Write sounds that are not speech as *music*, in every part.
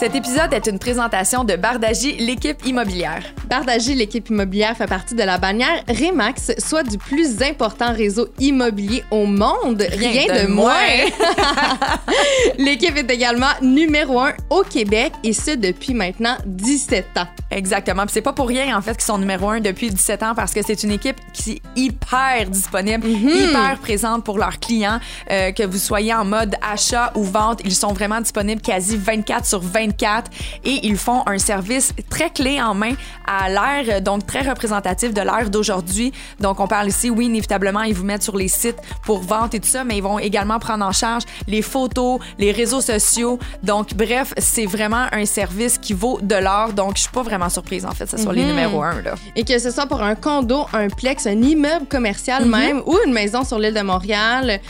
Cet épisode est une présentation de Bardagie, l'équipe immobilière. Bardagie, l'équipe immobilière, fait partie de la bannière Remax, soit du plus important réseau immobilier au monde. Rien, de, moins. *laughs* l'équipe est également numéro un au Québec et ce depuis maintenant 17 ans. Exactement. Puis c'est pas pour rien, en fait, qu'ils sont numéro un depuis 17 ans parce que c'est une équipe qui est hyper disponible, hyper présente pour leurs clients. Euh, que vous soyez en mode achat ou vente, ils sont vraiment disponibles quasi 24 sur 24 et ils font un service très clé en main à l'ère, donc très représentatif de l'ère d'aujourd'hui. Donc on parle ici, oui, inévitablement, ils vous mettent sur les sites pour vente et tout ça, mais ils vont également prendre en charge les photos, les réseaux sociaux. Donc bref, c'est vraiment un service qui vaut de l'or. Donc je suis pas vraiment surprise en fait, ce soit les numéros un là. Et que ce soit pour un condo, un plex, un immeuble commercial même ou une maison sur l'île de Montréal,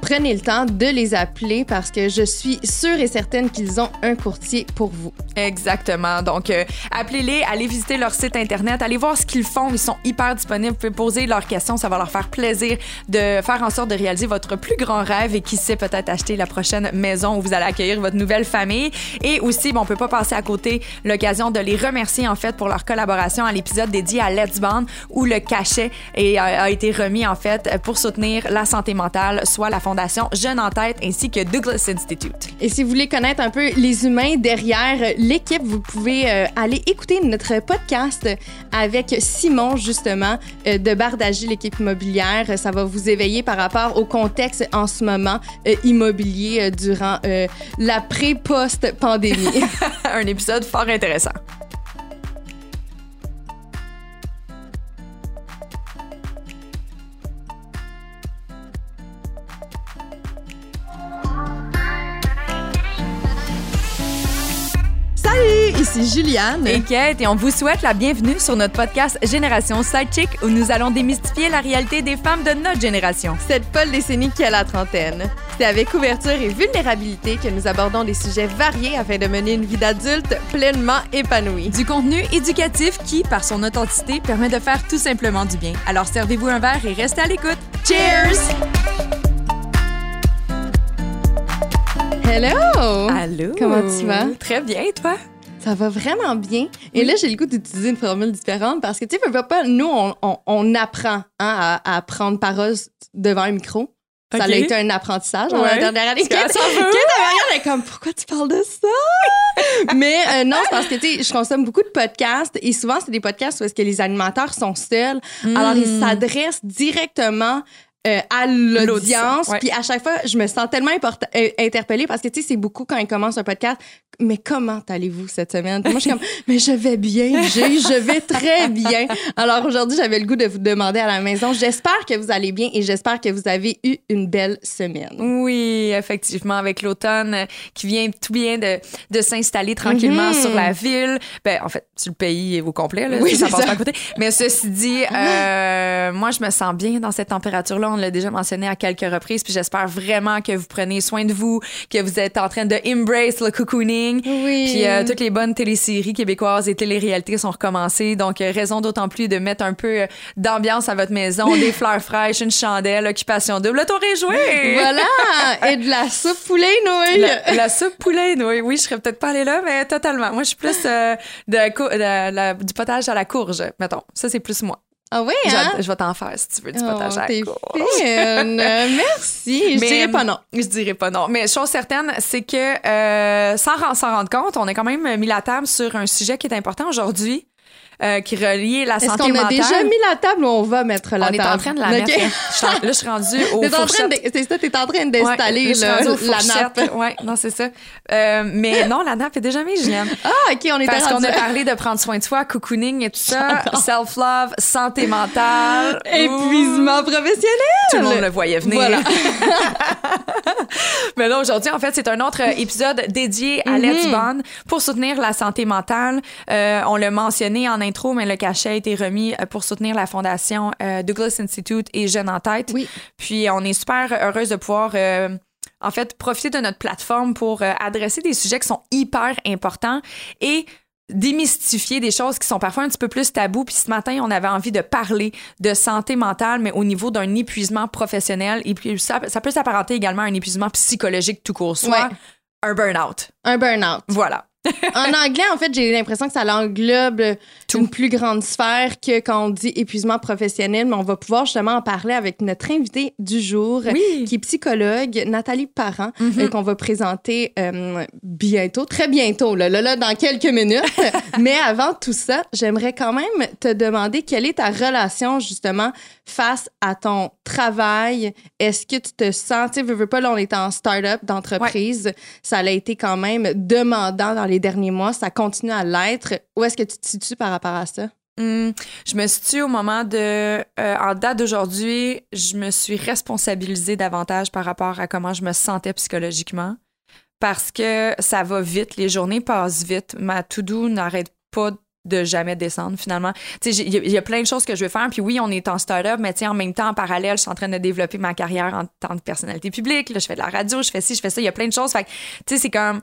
prenez le temps de les appeler parce que je suis sûre et certaine qu'ils ont un courtier pour vous. Exactement. Donc, euh, appelez-les, allez visiter leur site Internet, allez voir ce qu'ils font. Ils sont hyper disponibles. Vous pouvez poser leurs questions. Ça va leur faire plaisir de faire en sorte de réaliser votre plus grand rêve et qui sait peut-être acheter la prochaine maison où vous allez accueillir votre nouvelle famille. Et aussi, bon, on peut pas passer à côté l'occasion de les remercier, en fait, pour leur collaboration à l'épisode dédié à Let's Band où le cachet a été remis, en fait, pour soutenir la santé mentale, soit la Fondation Jeune en tête ainsi que Douglas Institute. Et si vous voulez connaître un peu les humains derrière l'équipe, vous pouvez euh, aller écouter notre podcast avec Simon, justement, euh, de Bardagie, l'équipe immobilière. Ça va vous éveiller par rapport au contexte en ce moment euh, immobilier durant la pré-post-pandémie. *laughs* un épisode fort intéressant. Ici Juliane. et Kate et on vous souhaite la bienvenue sur notre podcast Génération Sidechick où nous allons démystifier la réalité des femmes de notre génération. cette folle décennie qui a la trentaine. C'est avec ouverture et vulnérabilité que nous abordons des sujets variés afin de mener une vie d'adulte pleinement épanouie. Du contenu éducatif qui, par son authenticité, permet de faire tout simplement du bien. Alors servez-vous un verre et restez à l'écoute. Cheers! Hello! Allô? Comment tu vas? Très bien, et toi? Ça va vraiment bien. Et là, j'ai le goût d'utiliser une formule différente parce que, tu sais, pas, nous, on, on- on apprend hein, à, à prendre parole devant un micro. Ça Ok. a été un apprentissage dans Ouais. la dernière année. Kate. Kate, est comme, pourquoi tu parles de ça? *laughs* Mais euh, non, c'est parce que, tu sais, je consomme beaucoup de podcasts et souvent, c'est des podcasts où est-ce que les animateurs sont seuls. Alors, Hmm. ils s'adressent directement euh, à l'audience. Puis à chaque fois, je me sens tellement euh, interpellée parce que, tu sais, c'est beaucoup quand ils commencent un podcast. Mais comment allez-vous cette semaine? Puis moi, je suis comme, *laughs* mais je vais bien, Jay, je vais très bien. Alors aujourd'hui, j'avais le goût de vous demander à la maison. J'espère que vous allez bien et j'espère que vous avez eu une belle semaine. Oui, effectivement, avec l'automne qui vient tout bien de, de s'installer tranquillement Mhm. sur la ville. Ben, en fait, sur le pays au complet, là, Oui, ça passe ça. pas à côté. Mais ceci dit, *laughs* euh, moi, je me sens bien dans cette température-là. On l'a déjà mentionné à quelques reprises. Puis j'espère vraiment que vous prenez soin de vous, que vous êtes en train de embrace le cocooning. Oui. Puis euh, toutes les bonnes téléséries québécoises et téléréalités sont recommencées. Donc, euh, raison d'autant plus de mettre un peu euh, d'ambiance à votre maison, des *laughs* fleurs fraîches, une chandelle, occupation double. Le tour est joué! Voilà! et de la soupe poulet nouilles. La, la soupe poulet, oui, oui, je serais peut-être pas allée là, mais totalement. Moi, je suis plus euh, de, de du potage à la courge, mettons. Ça, c'est plus moi. Ah oui, hein? Je vais t'en faire si tu veux du potage Oh, à la fine. *laughs* Merci. Je dirais pas non. Je dirais pas non. Mais chose certaine, c'est que euh, sans s'en rendre compte, on a quand même mis la table sur un sujet qui est important aujourd'hui, euh, qui relie la Est-ce santé qu'on a mentale. déjà mis la table ou on va mettre la on est table? en train de la Ok. mettre. Là, Je suis en- là, je suis rendue *laughs* au c'est ça, t'es en train d'installer Ouais, la nappe. Ouais, non, c'est ça. Euh, mais *laughs* non, la nappe est déjà mise, Julien. Ah, OK, on était Parce qu'on a parlé de prendre soin de soi, cocooning et tout ça, self-love, santé mentale. Épuisement professionnel. Tout le monde le voyait venir. Voilà. *laughs* Mais là, aujourd'hui, en fait, c'est un autre épisode dédié à Let's Bond pour soutenir la santé mentale. Euh, on l'a mentionné en intro, mais le cachet a été remis euh, pour soutenir la fondation euh, Douglas Institute et Jeunes en tête. Oui. Puis on est super heureuse de pouvoir euh, en fait profiter de notre plateforme pour euh, adresser des sujets qui sont hyper importants et démystifier des choses qui sont parfois un petit peu plus tabous. Puis ce matin, on avait envie de parler de santé mentale, mais au niveau d'un épuisement professionnel. Et puis ça, ça peut s'apparenter également à un épuisement psychologique tout court, soit Ouais. un burn-out. Un burn-out. Voilà. *laughs* en anglais, en fait, j'ai l'impression que ça englobe une plus grande sphère que quand on dit épuisement professionnel, mais on va pouvoir justement en parler avec notre invitée du jour, qui est psychologue, Nathalie Parent, euh, qu'on va présenter euh, bientôt, très bientôt, là, là, là dans quelques minutes. *laughs* mais avant tout ça, j'aimerais quand même te demander quelle est ta relation justement face à ton travail? Est-ce que tu te sens, tu sais, veux, pas, là, on est en start-up d'entreprise. Ça a été quand même demandant dans les derniers mois. Ça continue à l'être. Où est-ce que tu te situes par rapport à ça? Hmm, je me situe au moment de. Euh, en date d'aujourd'hui, je me suis responsabilisée davantage par rapport à comment je me sentais psychologiquement. Parce que ça va vite, les journées passent vite. Ma to-do n'arrête pas de jamais descendre finalement. Tu sais, il y, a plein de choses que je veux faire. Puis oui, on est en start-up, mais tu sais, en même temps, en parallèle, je suis en train de développer ma carrière en tant que personnalité publique. Là, je fais de la radio, je fais ci, je fais ça. Il y a plein de choses. Fait tu sais, c'est comme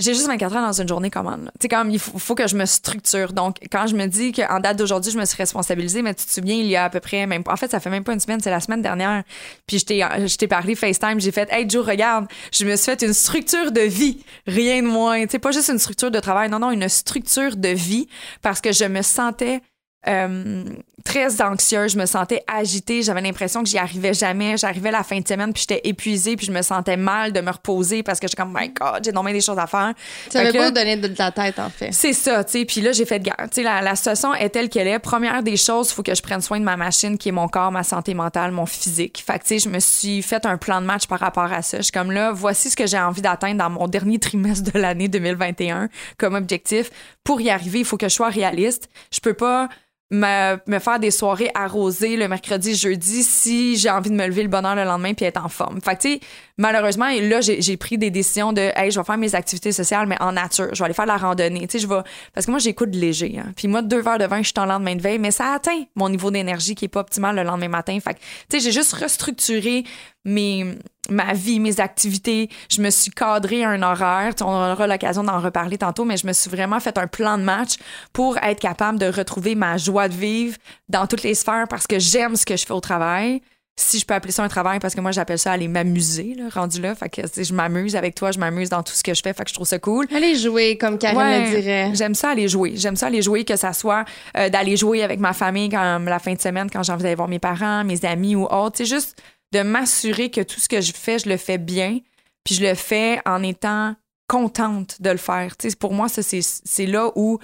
j'ai juste 24 heures dans une journée commande. Tu sais, comme il faut, que je me structure. Donc, quand je me dis qu'en date d'aujourd'hui, je me suis responsabilisée, mais tu te souviens, il y a à peu près, même, en fait, ça fait même pas une semaine, c'est la semaine dernière. Puis je t'ai, parlé FaceTime, j'ai fait, hey Joe, regarde, je me suis fait une structure de vie, rien de moins. Tu pas juste une structure de travail, non, non, une structure de vie parce que je me sentais euh, très anxieuse, je me sentais agitée, j'avais l'impression que j'y arrivais jamais. J'arrivais la fin de semaine, puis j'étais épuisée, puis je me sentais mal de me reposer parce que j'étais comme, my God, j'ai nommé des choses à faire. Ça veut pas donner de la tête, en fait. C'est ça, tu sais. Puis là, j'ai fait de garde. Tu sais, la, la, situation est telle qu'elle est. Première des choses, il faut que je prenne soin de ma machine, qui est mon corps, ma santé mentale, mon physique. Fait que, tu sais, je me suis fait un plan de match par rapport à ça. Je suis comme là, voici ce que j'ai envie d'atteindre dans mon dernier trimestre de l'année 2021 comme objectif. Pour y arriver, il faut que je sois réaliste. Je peux pas me, me, faire des soirées arrosées le mercredi, jeudi, si j'ai envie de me lever le bonheur le lendemain puis être en forme. Fait tu malheureusement, là, j'ai pris des décisions de, hey, je vais faire mes activités sociales, mais en nature. Je vais aller faire la randonnée. Tu sais, je vais. Parce que moi, j'écoute léger. Hein. Puis moi, deux verres de vin, je suis en lendemain de veille, mais ça atteint mon niveau d'énergie qui est pas optimal le lendemain matin. Fait tu sais, j'ai juste restructuré mes, ma vie, mes activités. Je me suis cadré un horaire. On aura l'occasion d'en reparler tantôt, mais je me suis vraiment fait un plan de match pour être capable de retrouver ma joie de vivre dans toutes les sphères parce que j'aime ce que je fais au travail. Si je peux appeler ça un travail, parce que moi, j'appelle ça aller m'amuser, rendu là. Fait que je m'amuse avec toi, je m'amuse dans tout ce que je fais. Fait que je trouve ça cool. Aller jouer, comme Karine le dirait. J'aime ça aller jouer. J'aime ça aller jouer, que ça soit euh, d'aller jouer avec ma famille comme la fin de semaine quand j'ai envie d'aller voir mes parents, mes amis ou autres. C'est juste de m'assurer que tout ce que je fais, je le fais bien, puis je le fais en étant contente de le faire. pour moi, c'est là où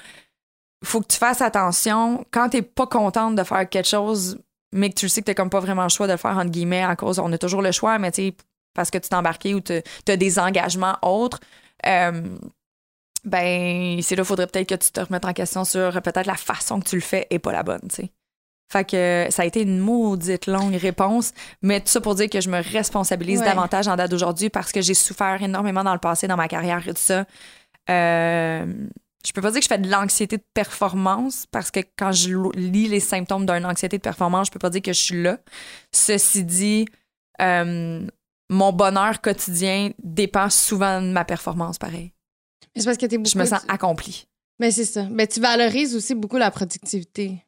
il faut que tu fasses attention. Quand tu n'es pas contente de faire quelque chose, mais que tu sais que tu comme pas vraiment le choix de le faire, entre guillemets, à cause, on a toujours le choix, mais tu parce que tu t'es embarqué ou tu as des engagements autres, euh, ben, c'est là, il faudrait peut-être que tu te remettes en question sur peut-être la façon que tu le fais et pas la bonne, tu sais. Fait que ça a été une maudite longue réponse, mais tout ça pour dire que je me responsabilise davantage en date d'aujourd'hui parce que j'ai souffert énormément dans le passé, dans ma carrière et tout ça. Euh, je peux pas dire que je fais de l'anxiété de performance parce que quand je lis les symptômes d'une anxiété de performance, je peux pas dire que je suis là. Ceci dit, euh, mon bonheur quotidien dépend souvent de ma performance, pareil. C'est parce que Je me sens accomplie. Mais c'est ça. Mais tu valorises aussi beaucoup la productivité.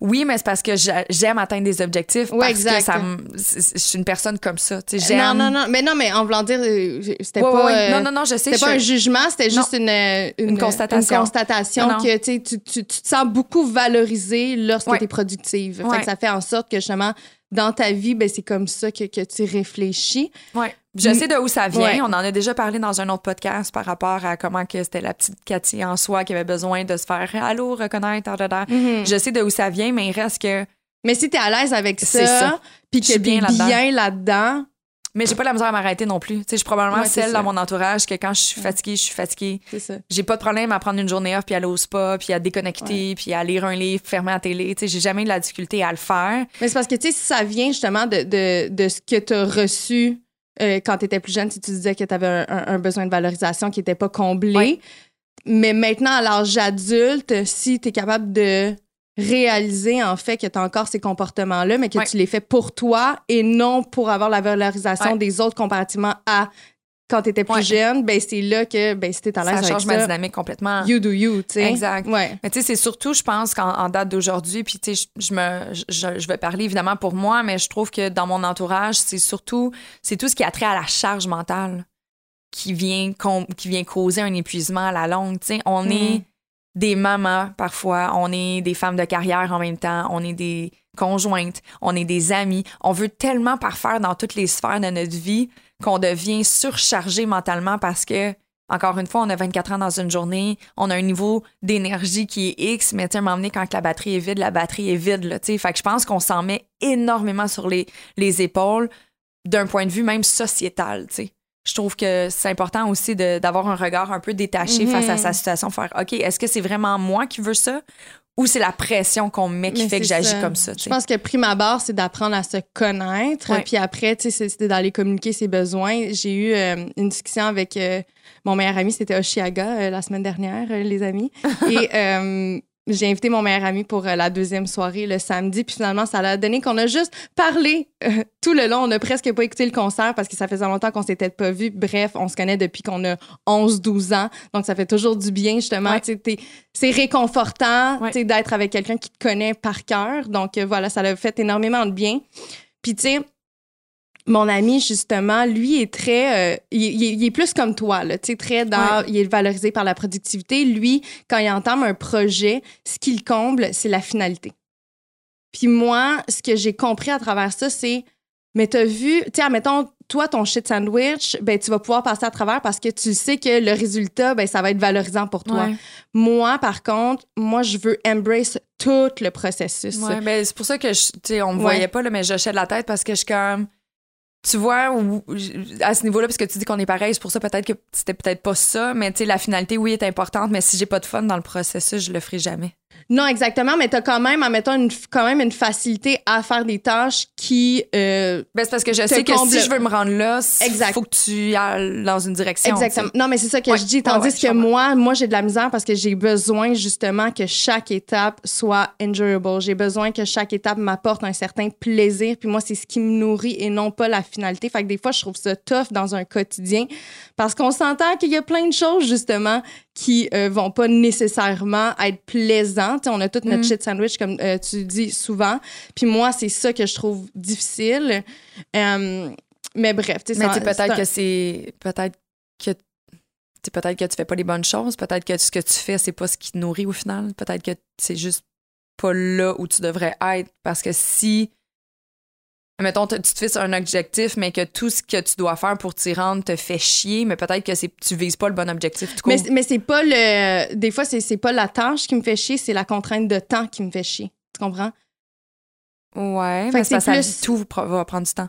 Oui, mais c'est parce que j'aime atteindre des objectifs. Oui, exact. je suis une personne comme ça. Non, non, non. Mais non, mais en voulant dire, euh, c'était pas. Euh, non, non, non, je sais. C'était pas un jugement, c'était juste une, une, constatation. Une constatation que tu, tu, tu, te sens beaucoup valorisé lorsque tu es productive. Fait que ça fait en sorte que justement, dans ta vie, ben, c'est comme ça que, que tu réfléchis. Oui. Je sais de où ça vient. On en a déjà parlé dans un autre podcast par rapport à comment que c'était la petite Cathy en soi qui avait besoin de se faire allô, reconnaître, mm-hmm. Je sais de où ça vient, mais il reste que. Mais si tu es à l'aise avec ça, puis que tu es bien là-dedans, mais j'ai pas la misère à m'arrêter non plus. je suis probablement celle dans mon entourage que quand je suis fatiguée, je suis fatiguée. C'est ça. J'ai pas de problème à prendre une journée off puis aller au spa puis à déconnecter puis à lire un livre, fermer la télé. Tu sais, j'ai jamais eu de la difficulté à le faire. Mais c'est parce que tu sais, si ça vient justement de, de, de ce que tu as reçu euh, quand tu étais plus jeune, si tu disais que tu avais un, besoin de valorisation qui n'était pas comblé. Mais maintenant, à l'âge adulte, si tu es capable de réaliser en fait que tu as encore ces comportements-là, mais que tu les fais pour toi et non pour avoir la valorisation des autres comparativement à quand tu étais plus jeune, ben c'est là que ben si à l'aise ça change ma dynamique complètement. You do you, tu sais. Exact. Mais tu sais c'est surtout je pense qu'en date d'aujourd'hui puis tu sais je, me je, vais parler évidemment pour moi mais je trouve que dans mon entourage, c'est surtout c'est tout ce qui a trait à la charge mentale. qui vient, qui vient causer un épuisement à la longue. sais On Mm. est des mamans parfois, on est des femmes de carrière en même temps, on est des conjointes, on est des amis. On veut tellement parfaire dans toutes les sphères de notre vie qu'on devient surchargé mentalement parce que, encore une fois, on a 24 ans dans une journée, on a un niveau d'énergie qui est X, mais tu à un moment donné, quand la batterie est vide, la batterie est vide. Là, tu sais. fait que je pense qu'on s'en met énormément sur les, les épaules d'un point de vue même sociétal. tu sais. Je trouve que c'est important aussi d'avoir un regard un peu détaché Mhm. face à sa situation, faire OK, est-ce que c'est vraiment moi qui veux ça? Ou c'est la pression qu'on me met qui Mais fait que j'agis comme ça? Je pense que prime abord, c'est d'apprendre à se connaître. Ouais. Puis après, c'est- c'était d'aller communiquer ses besoins. J'ai eu euh, une discussion avec euh, mon meilleur ami, c'était Oshiaga euh, la semaine dernière, les amis. Et *laughs* j'ai invité mon meilleur ami pour euh, la deuxième soirée le samedi. Puis finalement, ça a donné qu'on a juste parlé euh, tout le long. On a presque pas écouté le concert parce que ça faisait longtemps qu'on s'était pas vu. Bref, on se connaît depuis qu'on a 11-12 ans. Donc, ça fait toujours du bien, justement. Ouais. C'est réconfortant Ouais. d'être avec quelqu'un qui te connaît par cœur. Donc, euh, voilà, ça l'a fait énormément de bien. Puis, tu sais, mon ami, justement, lui est très. euh, il, il est- il est plus comme toi, là. Tu sais, très dans. Ouais. Il est valorisé par la productivité. Lui, quand il entame un projet, ce qui le comble, c'est la finalité. Puis moi, ce que j'ai compris à travers ça, c'est. Mais t'as vu, tu sais, admettons, toi, ton shit sandwich, ben, tu vas pouvoir passer à travers parce que tu sais que le résultat, ben, ça va être valorisant pour toi. Ouais. Moi, par contre, moi, je veux embrace tout le processus. Ouais, ben, c'est pour ça que je, tu sais, on me voyait pas, là, mais de la tête parce que je suis comme. Tu vois, à ce niveau-là, parce que tu dis qu'on est pareil, c'est pour ça peut-être que c'était peut-être pas ça, mais tu sais, la finalité, oui, est importante, mais si j'ai pas de fun dans le processus, je le ferai jamais. Non, exactement, mais t'as quand même, admettons, une, quand même une facilité à faire des tâches qui... euh, Ben, c'est parce que je sais que si je veux me rendre là, il faut que tu ailles dans une direction. Exactement. Non, mais c'est ça que Ouais, je dis. Tandis ouais, que moi, moi, j'ai de la misère parce que j'ai besoin justement que chaque étape soit enjoyable. J'ai besoin que chaque étape m'apporte un certain plaisir. Puis moi, c'est ce qui me nourrit et non pas la finalité. Fait que des fois, je trouve ça tough dans un quotidien parce qu'on s'entend qu'il y a plein de choses justement qui euh, vont pas nécessairement être plaisantes. Tu sais, on a tout notre Mm. shit sandwich, comme euh, tu dis souvent. Puis moi, c'est ça que je trouve difficile. Euh, mais bref, tu sais, peut-être un- que c'est. Peut-être que. peut-être que tu fais pas les bonnes choses. Peut-être que ce que tu fais, c'est pas ce qui te nourrit au final. Peut-être que c'est juste pas là où tu devrais être. Parce que si. Mettons, tu te fixes un objectif, mais que tout ce que tu dois faire pour t'y rendre te fait chier, mais peut-être que tu vises pas le bon objectif. tout Mais, mais c'est pas le. Des fois, c'est pas la tâche qui me fait chier, c'est la contrainte de temps qui me fait chier. Tu comprends? Ouais, Fait mais que c'est parce que plus- tout va prendre du temps.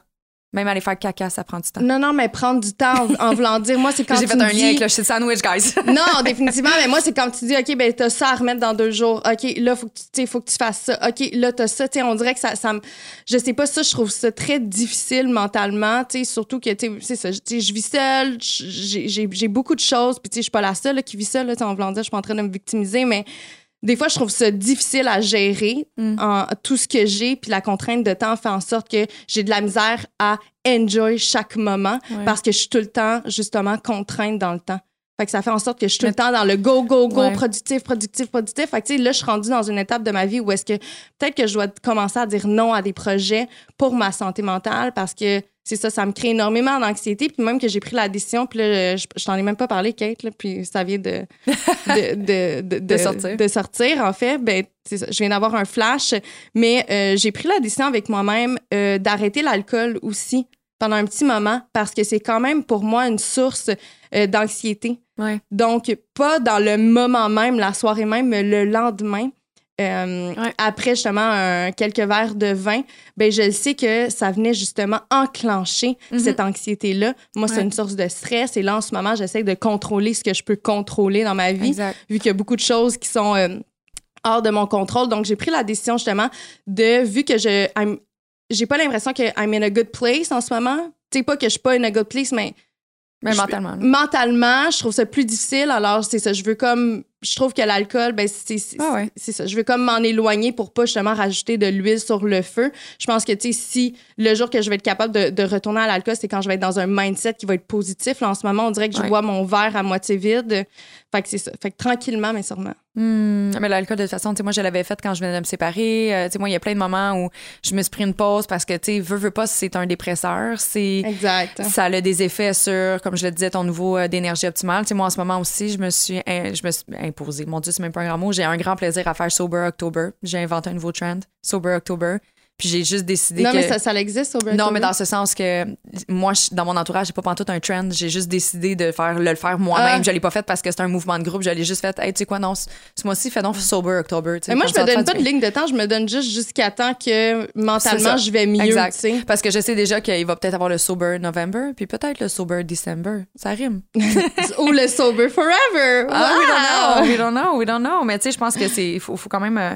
Même aller faire caca, ça prend du temps. Non, non, mais prendre du temps en, en voulant dire, moi, c'est *laughs* quand J'ai fait un dis- lien avec le shit sandwich, guys. *laughs* Non, définitivement, mais moi, c'est quand tu dis, OK, ben, t'as ça à remettre dans deux jours. OK, là, faut que tu, faut que tu fasses ça. OK, là, t'as ça. Tu sais, on dirait que ça, ça me. Je sais pas, ça, je trouve ça très difficile mentalement. Tu sais, surtout que, tu sais, c'est ça. Tu sais, je vis seule, j'ai beaucoup de choses, puis, tu sais, je suis pas la seule là, qui vit ça, là, en voulant dire, je suis pas en train de me victimiser, mais des fois, je trouve ça difficile à gérer, Mm. en, tout ce que j'ai, puis la contrainte de temps fait en sorte que j'ai de la misère à enjoy chaque moment Ouais. parce que je suis tout le temps, justement, contrainte dans le temps. Fait que ça fait en sorte que je suis tout le temps dans le go, go, go, Ouais. productif, productif, productif. Fait que, tu sais, là, je suis rendue dans une étape de ma vie où est-ce que peut-être que je dois commencer à dire non à des projets pour ma santé mentale parce que c'est ça, ça me crée énormément d'anxiété. Puis même que j'ai pris la décision, puis là, je, je t'en ai même pas parlé, Kate, là, puis ça vient de, *laughs* de, de, de, sortir. de sortir, en fait. Ben, ça, je viens d'avoir un flash, mais euh, j'ai pris la décision avec moi-même euh, d'arrêter l'alcool aussi pendant un petit moment parce que c'est quand même pour moi une source euh, d'anxiété. Ouais. Donc, pas dans le moment même, la soirée même, mais le lendemain. Euh, Ouais. Après justement un- quelques verres de vin, ben je sais que ça venait justement enclencher Mhm. cette anxiété-là. Moi, c'est une source de stress et là, en ce moment, j'essaie de contrôler ce que je peux contrôler dans ma vie Exact. vu qu'il y a beaucoup de choses qui sont euh, hors de mon contrôle. Donc, j'ai pris la décision justement de, vu que je j'ai pas l'impression que I'm in a good place en ce moment. Tu sais, pas que je suis pas in a good place, mais Mais mentalement. mentalement, je trouve ça plus difficile. Alors, c'est ça, je veux comme je trouve que l'alcool, ben, c'est Ah ouais. ça. Je veux comme m'en éloigner pour pas justement rajouter de l'huile sur le feu. Je pense que, tu sais, si le jour que je vais être capable de, de retourner à l'alcool, c'est quand je vais être dans un mindset qui va être positif. Là, en ce moment, on dirait que je Ouais. vois mon verre à moitié vide. Fait que c'est ça. Fait que tranquillement, mais sûrement. Hmm, mais l'alcool, de toute façon, tu sais, moi, je l'avais fait quand je venais de me séparer. Euh, tu sais, moi, il y a plein de moments où je me suis pris une pause parce que, tu sais, veux, veux pas, c'est un dépresseur. C'est. Exact. Ça a des effets sur, comme je le disais, ton niveau euh, d'énergie optimale. Tu sais, moi, en ce moment aussi, je me suis, in- je me suis Mon Dieu, c'est même pas un grand mot. J'ai un grand plaisir à faire Sober October. J'ai inventé un nouveau trend, Sober October. Puis j'ai juste décidé Non, que. mais ça, ça existe au Non, mais dans ce sens que moi, je- dans mon entourage, j'ai pas pantoute un trend. J'ai juste décidé de faire, le faire moi-même. Ah. Je l'ai pas fait parce que c'est un mouvement de groupe. Je l'ai juste fait, hey, tu sais quoi, non, ce mois-ci, fais donc Sober October. Mais moi, je me donne pas de ligne de temps. Je me donne juste jusqu'à temps que mentalement, je vais mieux. Exact. Parce que je sais déjà qu'il va peut-être avoir le Sober November, puis peut-être le Sober December. Ça rime. *laughs* Ou le sober forever. Ah, we don't know, we don't know, we don't know. Mais tu sais, je pense que c'est, faut, faut quand même euh,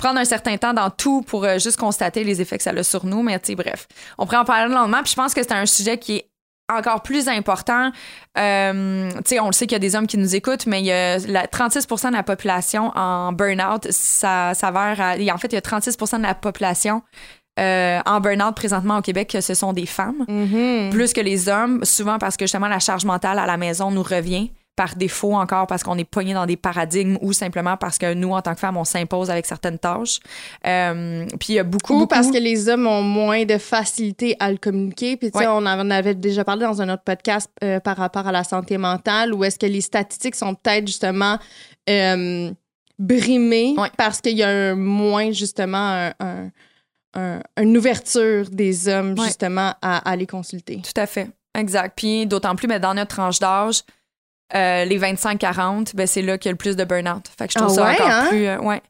prendre un certain temps dans tout pour euh, juste constater les effets que ça a sur nous. Mais tu sais, bref, on pourrait en parler le lendemain. Puis je pense que c'est un sujet qui est encore plus important. Euh, tu sais, on le sait qu'il y a des hommes qui nous écoutent, mais il y a la 36% de la population en burn-out. Ça s'avère à- En fait, il y a 36% de la population euh, en burn-out présentement au Québec que ce sont des femmes Mhm. plus que les hommes, souvent parce que justement la charge mentale à la maison nous revient par défaut encore parce qu'on est pogné dans des paradigmes ou simplement parce que nous, en tant que femmes, on s'impose avec certaines tâches. Euh, puis il y a beaucoup, Ou beaucoup... parce que les hommes ont moins de facilité à le communiquer. Puis, tu sais, Ouais. on en avait déjà parlé dans un autre podcast euh, par rapport à la santé mentale, où est-ce que les statistiques sont peut-être justement euh, brimées Ouais. parce qu'il y a un moins, justement, un- un- un- une ouverture des hommes, Ouais. justement, à, à les consulter. Tout à fait. Exact. Puis d'autant plus, mais dans notre tranche d'âge, euh, les 25-40, ben, c'est là qu'il y a le plus de burn-out. Fait que je trouve Ah ça encore hein? plus... euh, ouais.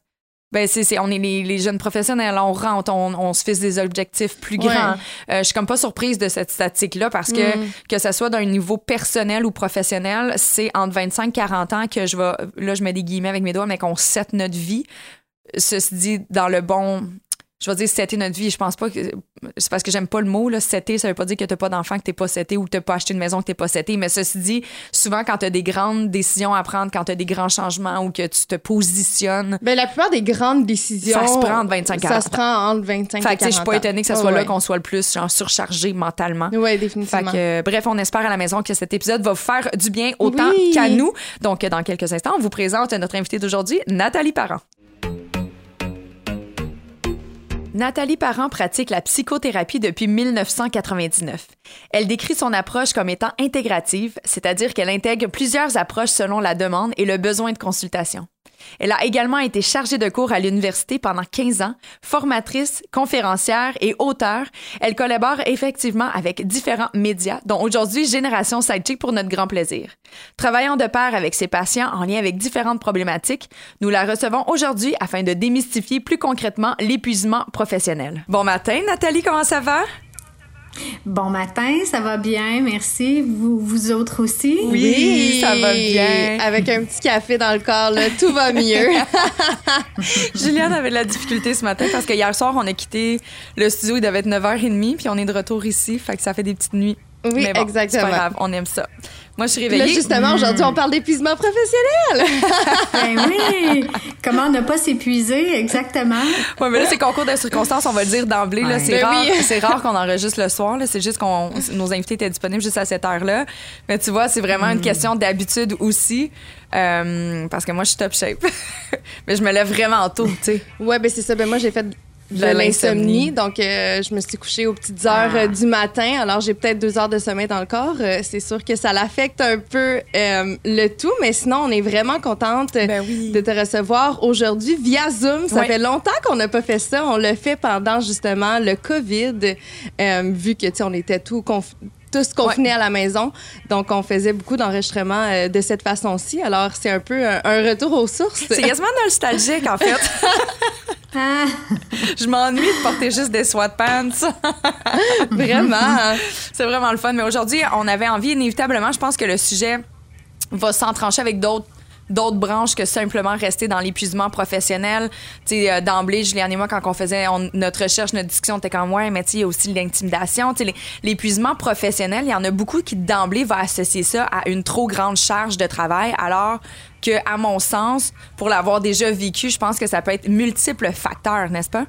Ben, c'est, c'est- on est les, les jeunes professionnels, on rentre, on, on se fixe des objectifs plus Ouais. grands. Euh, je suis comme pas surprise de cette statistique-là parce que Mm. que ce soit d'un niveau personnel ou professionnel, c'est entre 25 et 40 ans que je vais, là je mets des guillemets avec mes doigts, mais qu'on set notre vie. Ceci dit, dans le bon, je vais dire setter notre vie, je pense pas que, c'est parce que j'aime pas le mot, là, setter, ça veut pas dire que t'as pas d'enfant, que t'es pas seté ou que t'as pas acheté une maison, que t'es pas seté, mais ceci dit, souvent quand t'as des grandes décisions à prendre, quand t'as des grands changements ou que tu te positionnes, Ben, la plupart des grandes décisions. Ça se prend entre 25 et 40 Ça se prend entre 25 et 40 fait que je suis pas étonnée que ce soit là ouais. qu'on soit le plus genre surchargé mentalement. Oui, Fait définitivement. que, euh, bref, on espère à la maison que cet épisode va vous faire du bien autant Oui. qu'à nous. Donc, dans quelques instants, on vous présente notre invitée d'aujourd'hui, Nathalie Parent. Nathalie Parent pratique la psychothérapie depuis 1999. Elle décrit son approche comme étant intégrative, c'est-à-dire qu'elle intègre plusieurs approches selon la demande et le besoin de consultation. Elle a également été chargée de cours à l'université pendant 15 ans, formatrice, conférencière et auteure. Elle collabore effectivement avec différents médias, dont aujourd'hui Génération Sidechick pour notre grand plaisir. Travaillant de pair avec ses patients en lien avec différentes problématiques, nous la recevons aujourd'hui afin de démystifier plus concrètement l'épuisement professionnel. Bon matin, Nathalie, comment ça va? Bon matin, ça va bien, merci. Vous, vous autres aussi? Oui, ça va bien. Avec un petit café dans le corps, là, tout va mieux. *laughs* Juliane avait de la difficulté ce matin parce que hier soir, on a quitté le studio, il devait être 9h30, puis on est de retour ici, fait que ça fait des petites nuits. Oui, Mais bon, exactement. C'est pas grave, on aime ça. Moi, je suis Là, réveillée. justement, aujourd'hui, on parle d'épuisement professionnel. *laughs* Ben oui! Comment ne pas s'épuiser, exactement? Ouais, mais là, c'est concours de circonstances, on va le dire d'emblée. là. Ouais. C'est Ben rare, oui. c'est rare qu'on enregistre le soir. là. C'est juste qu'on nos invités étaient disponibles juste à cette heure-là. Mais tu vois, c'est vraiment Hmm. une question d'habitude aussi. Euh, parce que moi, je suis top shape. *laughs* mais je me lève vraiment tôt, tu sais. ouais, ben c'est ça. Ben moi, j'ai fait de l'insomnie. Donc, euh, je me suis couchée aux petites heures euh, du matin. Alors, j'ai peut-être deux heures de sommeil dans le corps. Euh, c'est sûr que ça l'affecte un peu euh, le tout. Mais sinon, on est vraiment contente Ben oui. de te recevoir aujourd'hui via Zoom. Ça fait longtemps qu'on n'a pas fait ça. On l'a fait pendant justement le COVID, vu que tu sais, on était tout conf- tous confinés à la maison. Donc, on faisait beaucoup d'enregistrements euh, de cette façon-ci. Alors, c'est un peu un, un retour aux sources. C'est quasiment nostalgique, en fait. *laughs* Ah, je m'ennuie de porter juste des sweatpants. *laughs* Vraiment. C'est vraiment le fun. Mais aujourd'hui, on avait envie, inévitablement, je pense que le sujet va s'entrancher avec d'autres d'autres branches que simplement rester dans l'épuisement professionnel. Tu sais, euh, d'emblée, Juliane et moi, quand on faisait notre recherche, notre discussion, on était comme, ouais, mais tu sais, il y a aussi l'intimidation. Tu sais, l'épuisement professionnel, il y en a beaucoup qui, d'emblée, vont associer ça à une trop grande charge de travail, alors que, à mon sens, pour l'avoir déjà vécu, je pense que ça peut être multiples facteurs, n'est-ce pas?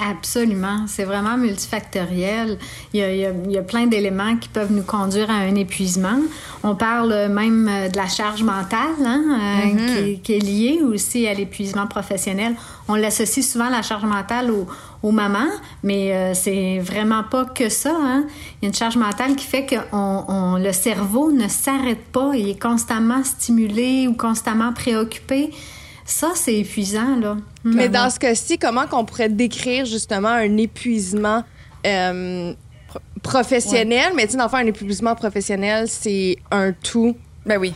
Absolument. C'est vraiment multifactoriel. Il y a, il y a, plein d'éléments qui peuvent nous conduire à un épuisement. On parle même euh, de la charge mentale hein, euh, mm-hmm. qui, est liée aussi à l'épuisement professionnel. On l'associe souvent la charge mentale aux, aux mamans, mais euh, c'est vraiment pas que ça. Hein. Il y a une charge mentale qui fait que on, le cerveau ne s'arrête pas. Il est constamment stimulé ou constamment préoccupé. Ça, c'est épuisant, là. Mais dans ce cas-ci, comment qu'on pourrait décrire justement un épuisement euh, professionnel? Mais tu sais, dans un épuisement professionnel, c'est un tout. Ben oui.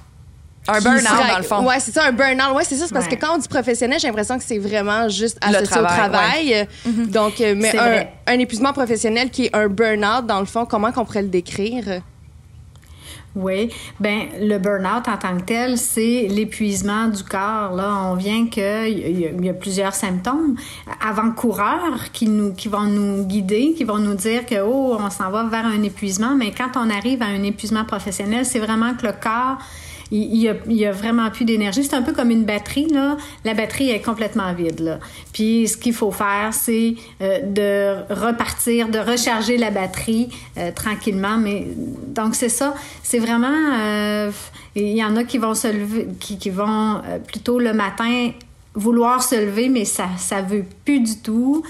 Un burn-out, dans le fond. Ouais, c'est ça, un burn-out. Ouais, c'est ça. C'est parce que quand on dit professionnel, j'ai l'impression que c'est vraiment juste associé au travail. Mhm. Donc, euh, mais un, un, épuisement professionnel qui est un burn-out, dans le fond, comment qu'on pourrait le décrire? Oui, ben le burn-out en tant que tel, c'est l'épuisement du corps. Là, on vient que il y, a plusieurs symptômes avant-coureurs qui nous, qui vont nous guider, qui vont nous dire que oh, on s'en va vers un épuisement. Mais quand on arrive à un épuisement professionnel, c'est vraiment que le corps il y a, vraiment plus d'énergie. C'est un peu comme une batterie, là. La batterie est complètement vide. Puis ce qu'il faut faire, c'est euh, de repartir, de recharger la batterie euh, tranquillement. Mais donc c'est ça. C'est vraiment. Euh, il y en a qui vont se lever, qui vont plutôt le matin vouloir se lever, mais ça, ça veut plus du tout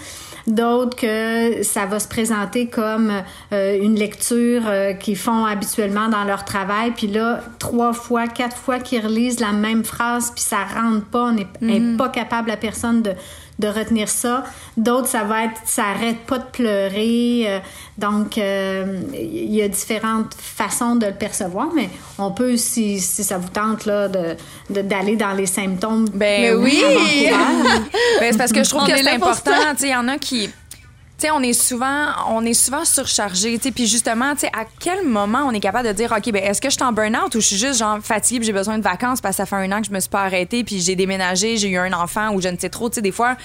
d'autres que ça va se présenter comme euh, une lecture euh, qu'ils font habituellement dans leur travail, puis là, trois fois, quatre fois qu'ils relisent la même phrase, puis ça rentre pas, on n'est mm-hmm. pas capable, la personne, de de retenir ça. D'autres, ça va être, ça arrête pas de pleurer. Euh, donc, euh, il y a différentes façons de le percevoir, mais on peut, si, si ça vous tente, là, d'aller de, d'aller dans les symptômes. Ben oui! *laughs* ben, c'est parce que je trouve que c'est important. Il y en a qui sais, on est souvent, on est souvent surchargé. Puis justement, à quel moment on est capable de dire, OK, ben est-ce que je suis en burn-out ou je suis juste genre fatiguée j'ai besoin de vacances parce que ça fait un an que je me suis pas arrêtée puis j'ai déménagé, j'ai eu un enfant ou je ne sais trop. Tu sais, des fois,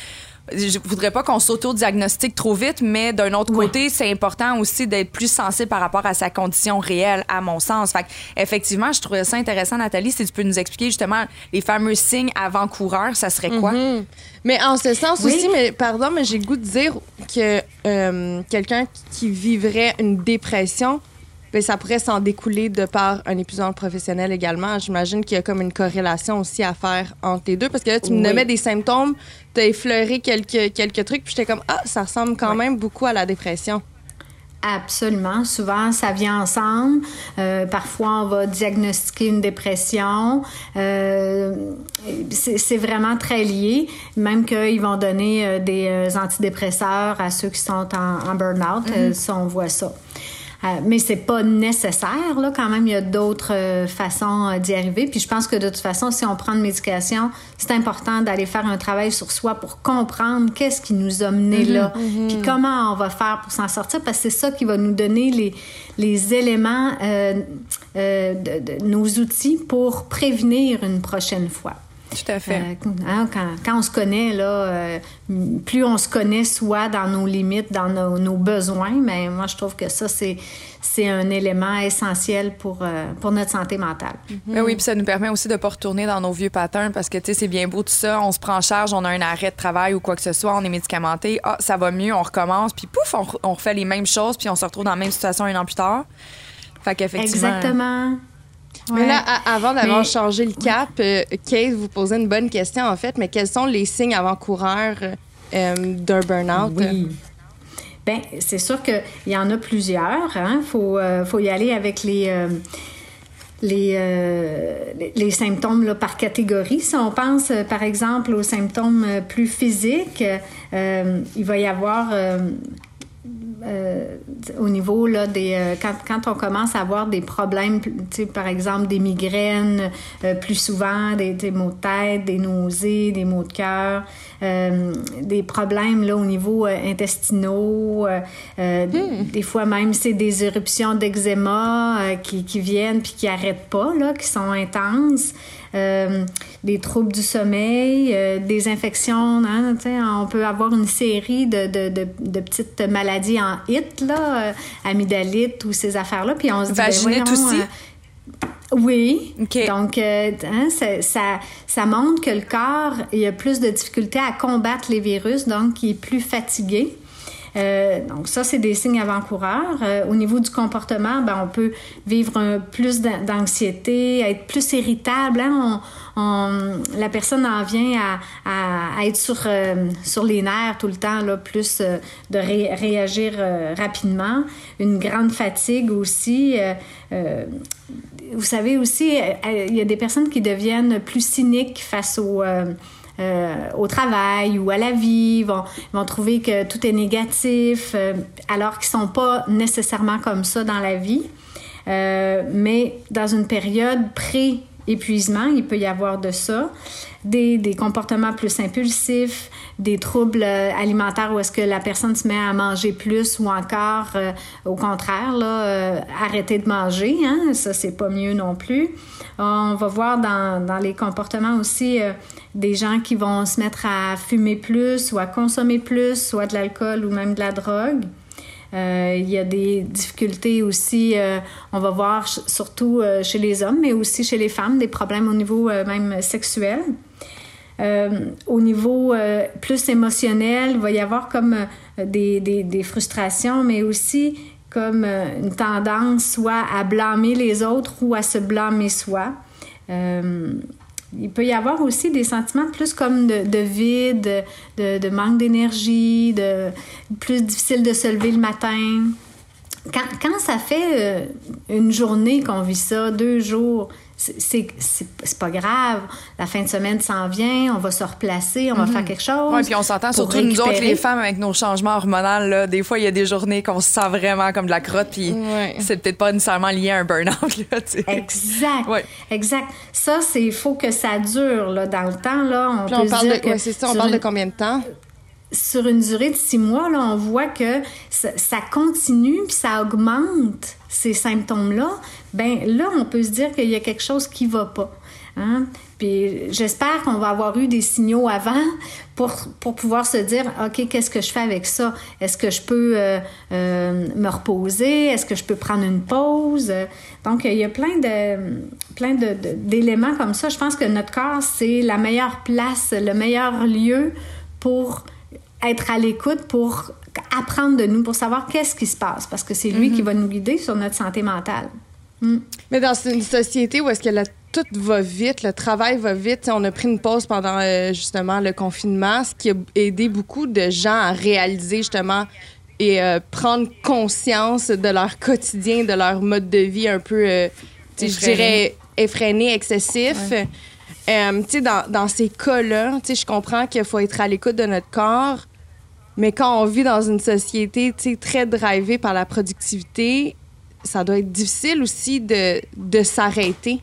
je voudrais pas qu'on s'auto-diagnostique trop vite, mais d'un autre côté, c'est important aussi d'être plus sensible par rapport à sa condition réelle, à mon sens. Fait effectivement, je trouvais ça intéressant, Nathalie, si tu peux nous expliquer justement les fameux signes avant-coureurs, ça serait quoi? Mm-hmm. Mais en ce sens aussi, mais pardon, mais j'ai le goût de dire que euh, quelqu'un qui vivrait une dépression, ben, ça pourrait s'en découler de par un épuisement professionnel également. J'imagine qu'il y a comme une corrélation aussi à faire entre les deux. Parce que là, tu me nommais des symptômes, tu as effleuré quelques, quelques trucs, puis j'étais comme, ah, ça ressemble quand même beaucoup à la dépression. Absolument. Souvent, ça vient ensemble. Euh, parfois, on va diagnostiquer une dépression. Euh, c'est vraiment très lié. Même qu'ils vont donner euh, des antidépresseurs à ceux qui sont en, en burn-out. Mm-hmm. ça, on voit ça. Euh, mais c'est pas nécessaire, là, quand même, il y a d'autres euh, façons euh, d'y arriver. Puis je pense que de toute façon, si on prend une médication, c'est important d'aller faire un travail sur soi pour comprendre qu'est-ce qui nous a menés mhm, là, mhm. puis comment on va faire pour s'en sortir, parce que c'est ça qui va nous donner les, les éléments, de, nos outils pour prévenir une prochaine fois. Tout à fait. Hein, quand, quand, on se connaît, là, plus on se connaît soit dans nos limites, dans nos, besoins, mais moi, je trouve que ça, c'est, c'est un élément essentiel pour, euh, pour notre santé mentale. Mais ben oui, puis ça nous permet aussi de ne pas retourner dans nos vieux patterns parce que, tu sais, c'est bien beau tout ça. On se prend en charge, on a un arrêt de travail ou quoi que ce soit, on est médicamenté. Ah, ça va mieux, on recommence, puis pouf, on, refait les mêmes choses, puis on se retrouve dans la même situation un an plus tard. Fait qu'effectivement. Exactement. Mais là, avant d'avoir changé le cap, euh, Kate vous posait une bonne question en fait, mais quels sont les signes avant-coureurs euh, d'un burn-out? Oui. Bien, c'est sûr qu'il y en a plusieurs. Il hein. faut, euh, faut, y aller avec les, les, les, symptômes là, par catégorie. Si on pense, par exemple, aux symptômes plus physiques, il va y avoir euh, au niveau là, des. Euh, quand, quand, on commence à avoir des problèmes, par exemple des migraines euh, plus souvent, des, des, maux de tête, des nausées, des maux de cœur, des problèmes là, au niveau intestinaux, hmm. des fois même c'est des éruptions d'eczéma qui, qui, viennent puis qui n'arrêtent pas, là, qui sont intenses. Des troubles du sommeil, des infections. Hein, on peut avoir une série de, de, de, petites maladies en hit, là, amygdalite ou ces affaires-là. Puis on se dit, ben, aussi? Oui. Donc, euh, hein, ça, ça, montre que le corps il a plus de difficultés à combattre les virus, donc il est plus fatigué. Euh, donc ça, c'est des signes avant-coureurs. Euh, au niveau du comportement, ben, on peut vivre un, plus d'anxiété, être plus irritable. Hein. On, la personne en vient à, à, être sur, sur les nerfs tout le temps, là, plus de réagir rapidement. Une grande fatigue aussi vous savez aussi, euh, euh, il y a des personnes qui deviennent plus cyniques face au, euh, au travail ou à la vie, vont, vont trouver que tout est négatif, alors qu'ils ne sont pas nécessairement comme ça dans la vie. mais dans une période pré épuisement, il peut y avoir de ça, des, des comportements plus impulsifs, des troubles euh, alimentaires où est-ce que la personne se met à manger plus ou encore, euh, au contraire, là, euh, arrêter de manger, hein, ça c'est pas mieux non plus. On va voir dans, dans les comportements aussi des gens qui vont se mettre à fumer plus ou à consommer plus, soit de l'alcool ou même de la drogue. Euh, il y a des difficultés aussi, euh, on va voir surtout euh, chez les hommes, mais aussi chez les femmes, des problèmes au niveau même sexuel. au niveau plus émotionnel, il va y avoir comme des, des, des frustrations, mais aussi comme une tendance soit à blâmer les autres ou à se blâmer soi il peut y avoir aussi des sentiments plus comme de, vide, de, manque d'énergie, de plus difficile de se lever le matin. Quand, quand ça fait euh, une journée qu'on vit ça, deux jours, c'est pas grave. La fin de semaine s'en vient, on va se replacer, on va mhm. faire quelque chose. Oui, puis on s'entend surtout nous autres, les femmes, avec nos changements hormonaux. Là, des fois, il y a des journées qu'on se sent vraiment comme de la crotte, puis c'est peut-être pas nécessairement lié à un burn-out. Exact. Exact. Ça, c'est faut que ça dure là, dans le temps. Là, on, peut parle dire de, c'est ça, on parle de combien de temps? Sur une durée de six mois, là, on voit que ça, ça continue puis ça augmente ces symptômes-là, ben là, on peut se dire qu'il y a quelque chose qui va pas. Hein? Puis j'espère qu'on va avoir eu des signaux avant pour, pour pouvoir se dire, OK, qu'est-ce que je fais avec ça? Est-ce que je peux euh, euh, me reposer? Est-ce que je peux prendre une pause? Donc, il y a plein de plein d'éléments comme ça. Je pense que notre corps, c'est la meilleure place, le meilleur lieu pour être à l'écoute, pour apprendre de nous pour savoir qu'est-ce qui se passe, parce que c'est lui mhm. qui va nous guider sur notre santé mentale. Mm. Mais dans une société où est-ce que la, tout va vite, le travail va vite, on a pris une pause pendant euh, justement le confinement, ce qui a aidé beaucoup de gens à réaliser justement et euh, prendre conscience de leur quotidien, de leur mode de vie un peu, euh, je dirais, effréné, excessif. dans, dans ces cas-là, je comprends qu'il faut être à l'écoute de notre corps, mais quand on vit dans une société très drivée par la productivité, ça doit être difficile aussi de, de s'arrêter.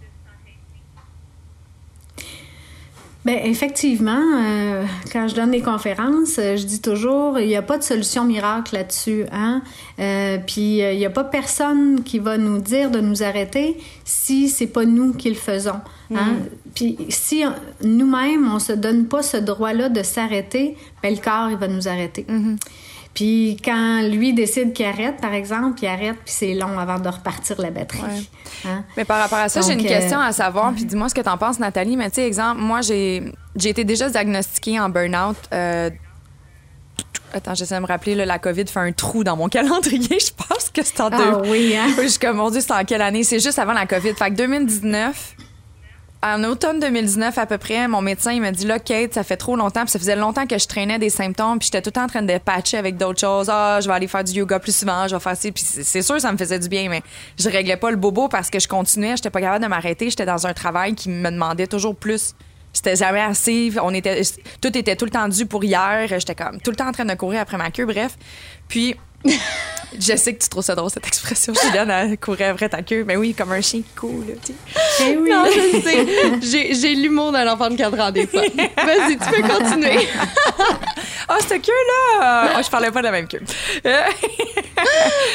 Bien, effectivement, euh, quand je donne des conférences, euh, je dis toujours, il n'y a pas de solution miracle là-dessus. Hein? Euh, puis, il n'y a pas personne qui va nous dire de nous arrêter si c'est pas nous qui le faisons. Hein? Mm. Puis, si nous-mêmes, on se donne pas ce droit-là de s'arrêter, ben, le corps, il va nous arrêter. Mm-hmm. Puis quand lui décide qu'il arrête, par exemple, il arrête, puis c'est long avant de repartir la batterie. Hein? Mais par rapport à ça, j'ai une question à savoir, puis dis-moi ce que tu en penses, Nathalie. Mais tu sais, exemple, moi, j'ai été déjà diagnostiquée en burn-out. Euh, attends, j'essaie de me rappeler, la COVID fait un trou dans mon *laughs* calendrier. Je pense que c'est en ah, oui, hein? *laughs* Je suis comme, mon Dieu, c'est en quelle année? C'est juste avant la COVID. Fait que 2019, en automne 2019 à peu près, mon médecin il m'a dit là Kate, ça fait trop longtemps, puis ça faisait longtemps que je traînais des symptômes, puis j'étais tout le temps en train de patcher avec d'autres choses. Ah, je vais aller faire du yoga plus souvent, je vais faire ça, puis c'est sûr ça me faisait du bien, mais je réglais pas le bobo parce que je continuais, j'étais pas capable de m'arrêter, j'étais dans un travail qui me demandait toujours plus. C'était jamais assez, on était tout était tout le temps dû pour hier, j'étais comme tout le temps en train de courir après ma queue, bref. Puis *laughs* je sais que tu trouves ça drôle, cette expression. Juliane, elle courait après ta queue. Mais oui, comme un chien qui court, là, tu sais. Eh oui. Non, je *laughs* sais. J'ai, l'humour d'un enfant de cadran des fois. Vas-y, tu peux continuer. oh, *laughs* cette queue-là! Oh, je parlais pas de la même queue.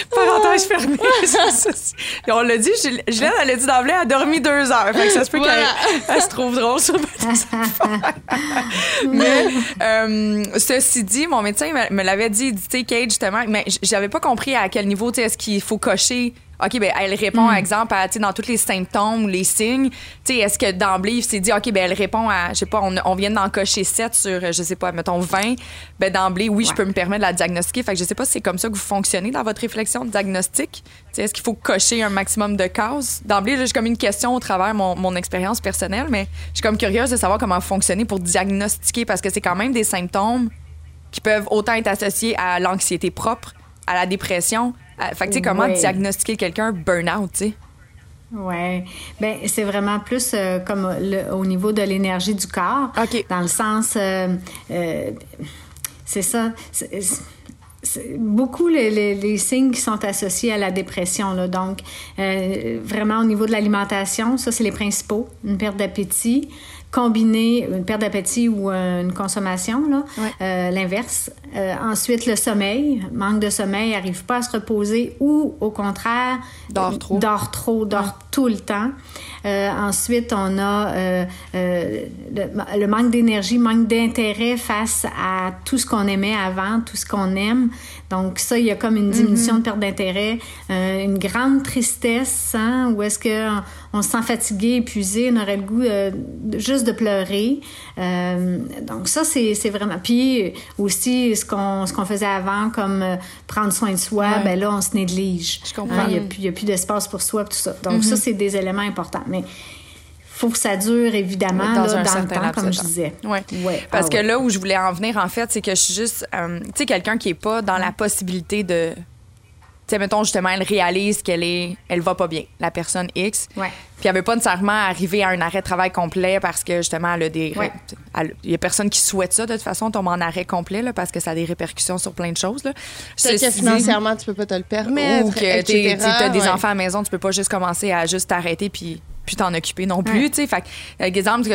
Parenthèse fermée. On l'a dit, Julien, elle a dit d'emblée, elle a dormi deux heures. Fait que ça se peut qu'elle se trouve drôle sur Mais euh, ceci dit, mon médecin me l'avait dit, tu sais, Kate, justement, mais j'avais pas compris à quel niveau, tu sais, est-ce qu'il faut cocher OK, ben elle répond, par hmm. exemple, à, dans tous les symptômes ou les signes. Est-ce que d'emblée, il s'est dit, OK, ben elle répond à, je sais pas, on, vient d'en cocher 7 sur, je sais pas, mettons 20. Ben d'emblée, oui, je peux me permettre de la diagnostiquer. Fait que je sais pas si c'est comme ça que vous fonctionnez dans votre réflexion de diagnostic. Est-ce qu'il faut cocher un maximum de cases? D'emblée, j'ai comme une question au travers mon, mon expérience personnelle, mais je suis comme curieuse de savoir comment fonctionner pour diagnostiquer parce que c'est quand même des symptômes qui peuvent autant être associés à l'anxiété propre, à la dépression, euh, fait que, tu sais, comment diagnostiquer quelqu'un burn-out, tu sais? Oui. Ben c'est vraiment plus euh, comme au niveau de l'énergie du corps. OK. Dans le sens. Euh, c'est ça. beaucoup les, les, signes qui sont associés à la dépression. Là. Donc, vraiment au niveau de l'alimentation, ça, c'est les principaux. Une perte d'appétit, combiner une perte d'appétit ou une consommation, là, euh, l'inverse. Euh, ensuite, le sommeil, manque de sommeil, arrive pas à se reposer ou au contraire, dort trop, dort trop, dort tout le temps. Euh, ensuite, on a euh, euh, le, le, manque d'énergie, manque d'intérêt face à tout ce qu'on aimait avant, tout ce qu'on aime. Donc ça, il y a comme une diminution mm-hmm. de perte d'intérêt, une grande tristesse, hein, où est-ce que on, se sent fatigué, épuisé, on aurait le goût euh, juste de pleurer. Euh, donc ça, c'est, c'est vraiment. Puis aussi ce qu'on ce qu'on faisait avant, comme prendre soin de soi, ben là on se néglige. Je comprends. il n'y a, plus d'espace pour soi, tout ça. Donc ça, mm-hmm. c'est des éléments importants. Mais faut que ça dure, évidemment, dans, un le temps, comme je disais. Oui. Ouais. Parce ah que là où je voulais en venir, en fait, c'est que je suis juste, euh, tu sais, quelqu'un qui est pas dans la possibilité de. Tu sais, mettons, justement, elle réalise qu'elle est. Elle va pas bien, la personne X. Ouais. Puis elle veut pas nécessairement arriver à un arrêt de travail complet parce que, justement, elle a des. Il y a personne qui souhaite ça, de toute façon, tomber en arrêt complet, là, parce que ça a des répercussions sur plein de choses, là. C'est que financièrement, tu peux pas te le permettre. Ou que tu as des enfants à la maison, tu peux pas juste commencer à juste t'arrêter puis puis t'en occuper non plus, tu sais. Fait euh, exemple,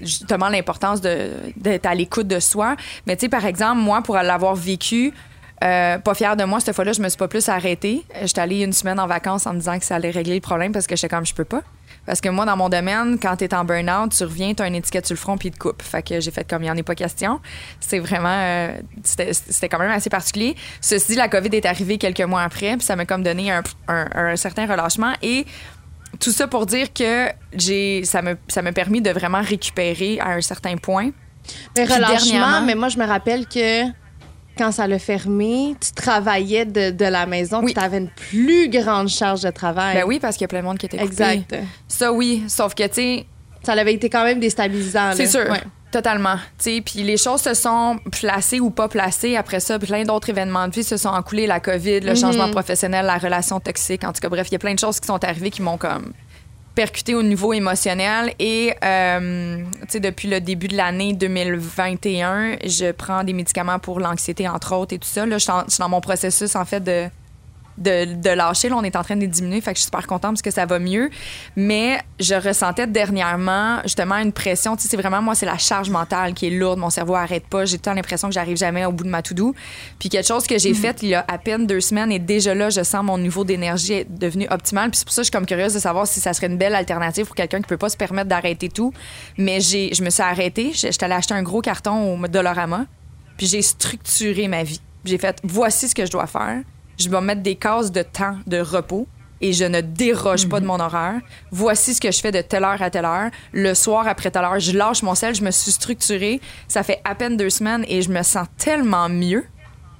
justement, l'importance d'être à l'écoute de soi. Mais tu sais, par exemple, moi, pour l'avoir vécu, euh, pas fière de moi, cette fois-là, je me suis pas plus arrêtée. J'étais allée une semaine en vacances en me disant que ça allait régler le problème parce que j'étais comme, je peux pas. Parce que moi, dans mon domaine, quand t'es en burn-out, tu reviens, t'as une étiquette sur le front puis te coupe. Fait que j'ai fait comme il n'y en est pas question. C'est vraiment. Euh, c'était quand même assez particulier. Ceci dit, la COVID est arrivée quelques mois après, puis ça m'a comme donné un, un certain relâchement. Et tout ça pour dire que j'ai ça me ça m'a permis de vraiment récupérer à un certain point. Mais relâchement, mais moi je me rappelle que quand ça l'a fermé, tu travaillais de, de la maison, oui. tu avais une plus grande charge de travail. Ben oui, parce qu'il y a plein de monde qui était coupé. Exact. Ça oui, sauf que tu sais, ça avait été quand même déstabilisant. C'est sûr. Totalement. Puis les choses se sont placées ou pas placées. Après ça, plein d'autres événements de vie se sont encoulés. La COVID, le changement mhm. professionnel, la relation toxique. En tout cas, bref, il y a plein de choses qui sont arrivées qui m'ont comme percuté au niveau émotionnel. Et euh, depuis le début de l'année 2021, je prends des médicaments pour l'anxiété, entre autres, et tout ça. Là, je suis dans mon processus, en fait, de de, lâcher. Là, on est en train de diminuer, fait que je suis super contente parce que ça va mieux. Mais je ressentais dernièrement justement une pression. Tu sais, c'est vraiment moi, c'est la charge mentale qui est lourde. Mon cerveau arrête pas. J'ai tout l'impression que j'arrive jamais au bout de ma to-do. Puis quelque chose que j'ai mm-hmm. fait il y a à peine deux semaines et déjà là, je sens mon niveau d'énergie est devenu optimal. Puis c'est pour ça que je suis comme curieuse de savoir si ça serait une belle alternative pour quelqu'un qui peut pas se permettre d'arrêter tout. Mais j'ai, je me suis arrêtée. J'étais allée acheter un gros carton au Dolorama. Puis j'ai structuré ma vie. J'ai fait voici ce que je dois faire je vais mettre des cases de temps de repos et je ne déroge pas de mon horaire. Voici ce que je fais de telle heure à telle heure. Le soir après telle heure, je lâche mon sel, je me suis structurée. Ça fait à peine deux semaines et je me sens tellement mieux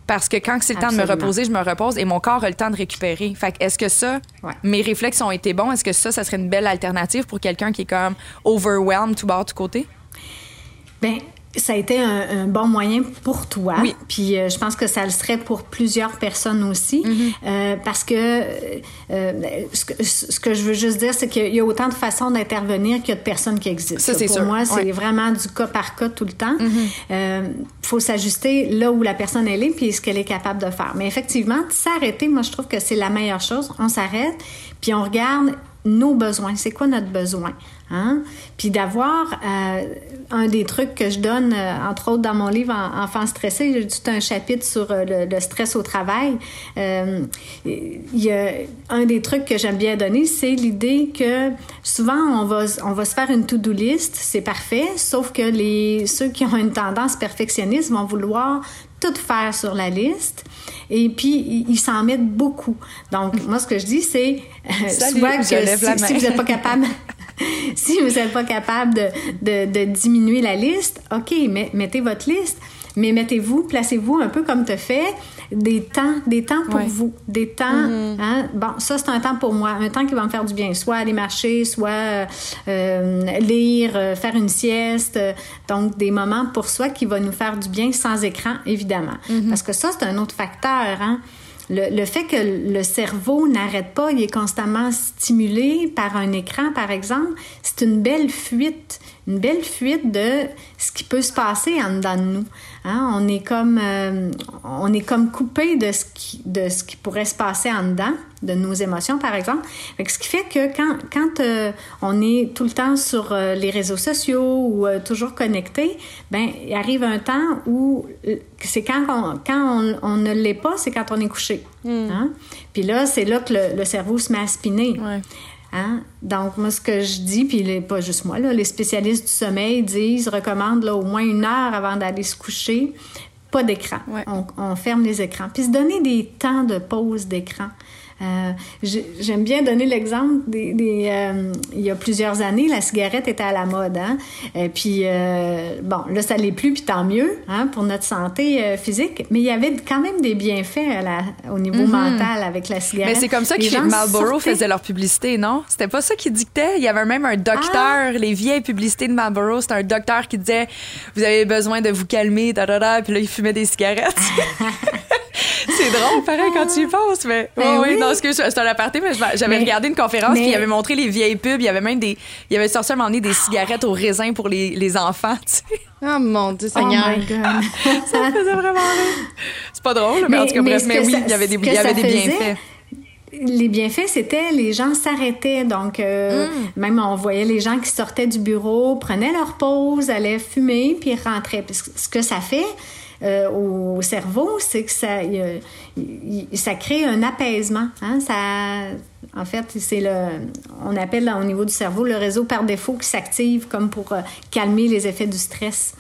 parce que quand c'est le temps de me reposer, je me repose et mon corps a le temps de récupérer. Fait est-ce que ça, mes réflexes ont été bons? Est-ce que ça, ça serait une belle alternative pour quelqu'un qui est comme overwhelmed tout bas tout côté? Bien, ça a été un, bon moyen pour toi. Oui. Puis euh, je pense que ça le serait pour plusieurs personnes aussi. Mm-hmm. euh, parce que, euh, ce que, ce que je veux juste dire, c'est qu'il y a autant de façons d'intervenir qu'il y a de personnes qui existent. Ça, c'est pour moi, c'est vraiment du cas par cas tout le temps. Il mm-hmm. faut s'ajuster là où la personne elle est puis ce qu'elle est capable de faire. Mais effectivement, s'arrêter, moi, je trouve que c'est la meilleure chose. On s'arrête, puis on regarde nos besoins. C'est quoi notre besoin? Hein? Puis d'avoir euh, un des trucs que je donne, euh, entre autres dans mon livre Enfants stressés, j'ai tout un chapitre sur euh, le, stress au travail. il y a un des trucs que j'aime bien donner, c'est l'idée que souvent on va, on va se faire une to-do list, c'est parfait, sauf que les, ceux qui ont une tendance perfectionniste vont vouloir tout faire sur la liste. Et puis, ils s'en mettent beaucoup. Donc, moi, ce que je dis, c'est soit que si, vous n'êtes pas capable *laughs* *laughs* si vous n'êtes pas capable de, de, diminuer la liste, OK, mais, mettez votre liste, mais mettez-vous, placez-vous un peu comme tu fais, des temps, des temps pour vous, des temps. Mm-hmm. hein? Bon, ça, c'est un temps pour moi, un temps qui va me faire du bien, soit aller marcher, soit euh, lire, euh, faire une sieste. donc, des moments pour soi qui vont nous faire du bien sans écran, évidemment. Mm-hmm. Parce que ça, c'est un autre facteur. Hein? Le, fait que le cerveau n'arrête pas, il est constamment stimulé par un écran, par exemple, c'est une belle fuite, une belle fuite de ce qui peut se passer en dedans de nous. Hein? On, est comme, euh, on est comme coupé de ce, qui, de ce qui pourrait se passer en dedans, de nos émotions, par exemple. ce qui fait que quand, quand euh, on est tout le temps sur euh, les réseaux sociaux ou toujours connecté, ben il arrive un temps où c'est quand on, quand on, ne l'est pas, c'est quand on est couché. Hmm. Hein? Puis là, c'est là que le, cerveau se met à spinner. Hein? Donc, moi, ce que je dis, puis pas juste moi, là, les spécialistes du sommeil disent, recommandent là, au moins une heure avant d'aller se coucher, pas d'écran. On, on, ferme les écrans. Puis se donner des temps de pause d'écran. Euh, j'aime bien donner l'exemple des, euh, il y a plusieurs années, la cigarette était à la mode, hein? Et puis euh, bon, là ça l'est plus, puis tant mieux, hein, pour notre santé physique. Mais il y avait quand même des bienfaits la, au niveau mhm. mental avec la cigarette. Mais c'est comme ça que Marlboro faisait leur publicité, non? C'était pas ça qui dictait? Il y avait même un docteur, ah! les vieilles publicités de Marlboro, c'était un docteur qui disait vous avez besoin de vous calmer, da, da, da puis là il fumait des cigarettes. *laughs* c'est drôle, pareil, quand tu y penses. Mais ben oui, non, excuse, c'est un aparté, mais j'avais regardé une conférence, puis il avait montré les vieilles pubs. Il y avait même des. Il avait sorti à un moment donné des cigarettes au raisin pour les, les enfants, tu sais. Oh mon Dieu, Seigneur. Oh my God. *laughs* ça me faisait vraiment rire. C'est pas drôle, mais, en tout cas, bref, mais oui, il y avait des, il y avait des bienfaits les bienfaits, c'était les gens s'arrêtaient. Donc, euh, mm. même on voyait les gens qui sortaient du bureau, prenaient leur pause, allaient fumer, puis rentraient. Que ce que ça fait, euh, au cerveau, c'est que ça, ça crée un apaisement. Hein? Ça, en fait, c'est le, on appelle au niveau du cerveau le réseau par défaut qui s'active comme pour euh, calmer les effets du stress.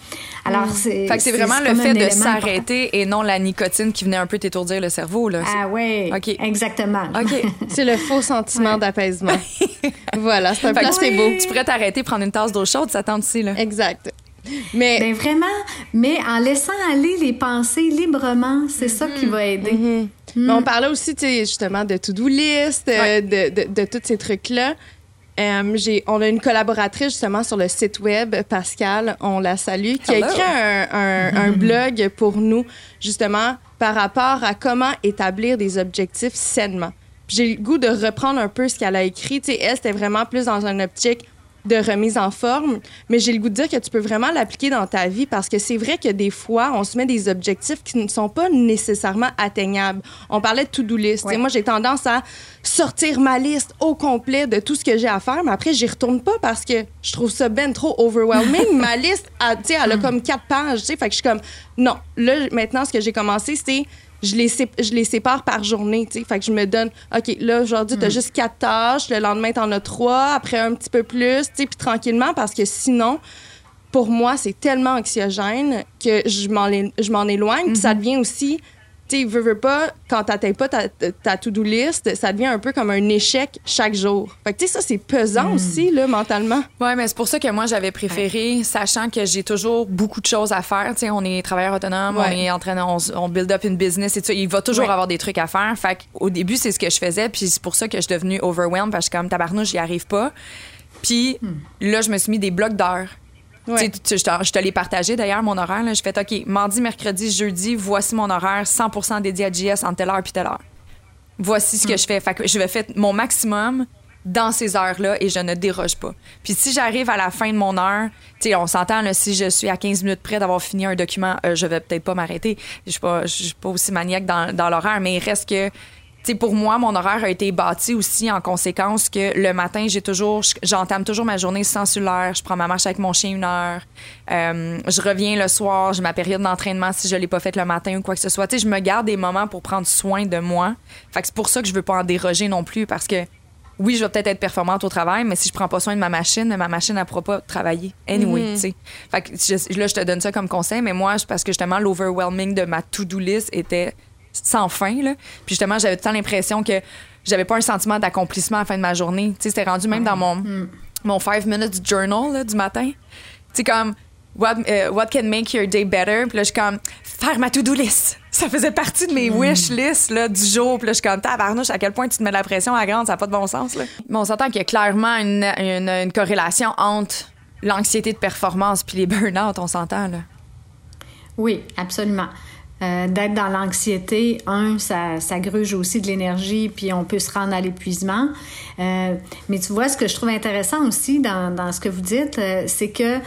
Alors, mm. c'est. c'est vraiment le fait de s'arrêter et non la nicotine qui venait un peu t'étourdir le cerveau, là. Ah oui. Exactement. OK. *laughs* c'est le faux sentiment d'apaisement. *laughs* voilà, c'est un placebo. Tu pourrais t'arrêter, prendre une tasse d'eau chaude, ça tente aussi, là. Exact. Mais ben vraiment, mais en laissant aller les pensées librement, c'est ça qui va aider. Mm-hmm. Mm. on parlait aussi, justement, de to-do list, euh, de, de, de, tous ces trucs-là. Euh, on a une collaboratrice justement sur le site web, Pascal, on la salue, qui a écrit un, un, un, blog pour nous justement par rapport à comment établir des objectifs sainement. J'ai le goût de reprendre un peu ce qu'elle a écrit. Tu sais, elle, c'était vraiment plus dans une optique de remise en forme, mais j'ai le goût de dire que tu peux vraiment l'appliquer dans ta vie parce que c'est vrai que des fois, on se met des objectifs qui ne sont pas nécessairement atteignables. On parlait de to-do list. Moi, j'ai tendance à sortir ma liste au complet de tout ce que j'ai à faire, mais après, j'y retourne pas parce que je trouve ça ben trop overwhelming. *laughs* ma liste, elle, elle a comme quatre pages, tu sais, fait que je suis comme, non, là, maintenant, ce que j'ai commencé, c'est je les, je les sépare par journée, tu sais. Fait que je me donne, OK, là, aujourd'hui, t'as hmm. juste quatre tâches, le lendemain, t'en as trois, après un petit peu plus, tu sais, puis tranquillement, parce que sinon, pour moi, c'est tellement anxiogène que je m'en éloigne, puis ça hmm. devient aussi tu sais, veux, veux pas, quand t'atteins pas ta, ta to-do list, ça devient un peu comme un échec chaque jour. Fait que, tu sais, ça, c'est pesant hmm. aussi, là, mentalement. Ouais, mais c'est pour ça que moi, j'avais préféré, sachant que j'ai toujours beaucoup de choses à faire. Tu sais, on est travailleur autonome, on est en train, on, on, build up une business et tout. Il va toujours avoir des trucs à faire. Fait au début, c'est ce que je faisais, puis c'est pour ça que je suis devenue overwhelmed, parce que comme tabarnouche, j'y arrive pas. Puis hmm. là, je me suis mis des blocs d'heures. Je te l'ai partagé d'ailleurs, mon horaire. Je fais OK, mardi, mercredi, jeudi, voici mon horaire 100% dédié à JS en telle heure puis telle heure. Voici ce que hmm. je fais. Fait que je vais faire mon maximum dans ces heures-là et je ne déroge pas. Puis si j'arrive à la fin de mon heure, tu on s'entend, si je suis à 15 minutes près d'avoir fini un document, euh, je vais peut-être pas m'arrêter. Je suis pas, suis pas aussi maniaque dans, dans l'horaire, mais il reste que sais, pour moi, mon horaire a été bâti aussi en conséquence que le matin, j'ai toujours, j'entame toujours ma journée sans cellulaire. Je prends ma marche avec mon chien une heure. Euh, je reviens le soir, j'ai ma période d'entraînement si je l'ai pas faite le matin ou quoi que ce soit. Tu sais, je me garde des moments pour prendre soin de moi. Fait que c'est pour ça que je veux pas en déroger non plus parce que oui, je vais peut-être être performante au travail, mais si je prends pas soin de ma machine, ma machine, elle pourra pas travailler. Anyway, Mhm. tu sais. Fait que je- là, je te donne ça comme conseil, mais moi, parce que justement, l'overwhelming de ma to-do list était sans fin, là. Puis justement, j'avais tout le temps l'impression que j'avais pas un sentiment d'accomplissement à la fin de ma journée. Tu sais, c'était rendu même dans mon, mon five minutes journal, là, du matin. Tu sais, comme, what, euh, what can make your day better? Puis là, je suis comme, faire ma to-do list. Ça faisait partie de mes wish lists là, du jour. Puis là, je suis comme, tabarnouche, à quel point tu te mets de la pression à la grande, ça n'a pas de bon sens. Là. Mais on s'entend qu'il y a clairement une, une, une corrélation entre l'anxiété de performance puis les burn-out, on s'entend. là. Oui, absolument. Euh, D'être dans l'anxiété, un, ça, ça gruge aussi de l'énergie, puis on peut se rendre à l'épuisement. Euh, mais tu vois, ce que je trouve intéressant aussi dans, dans ce que vous dites, euh, c'est que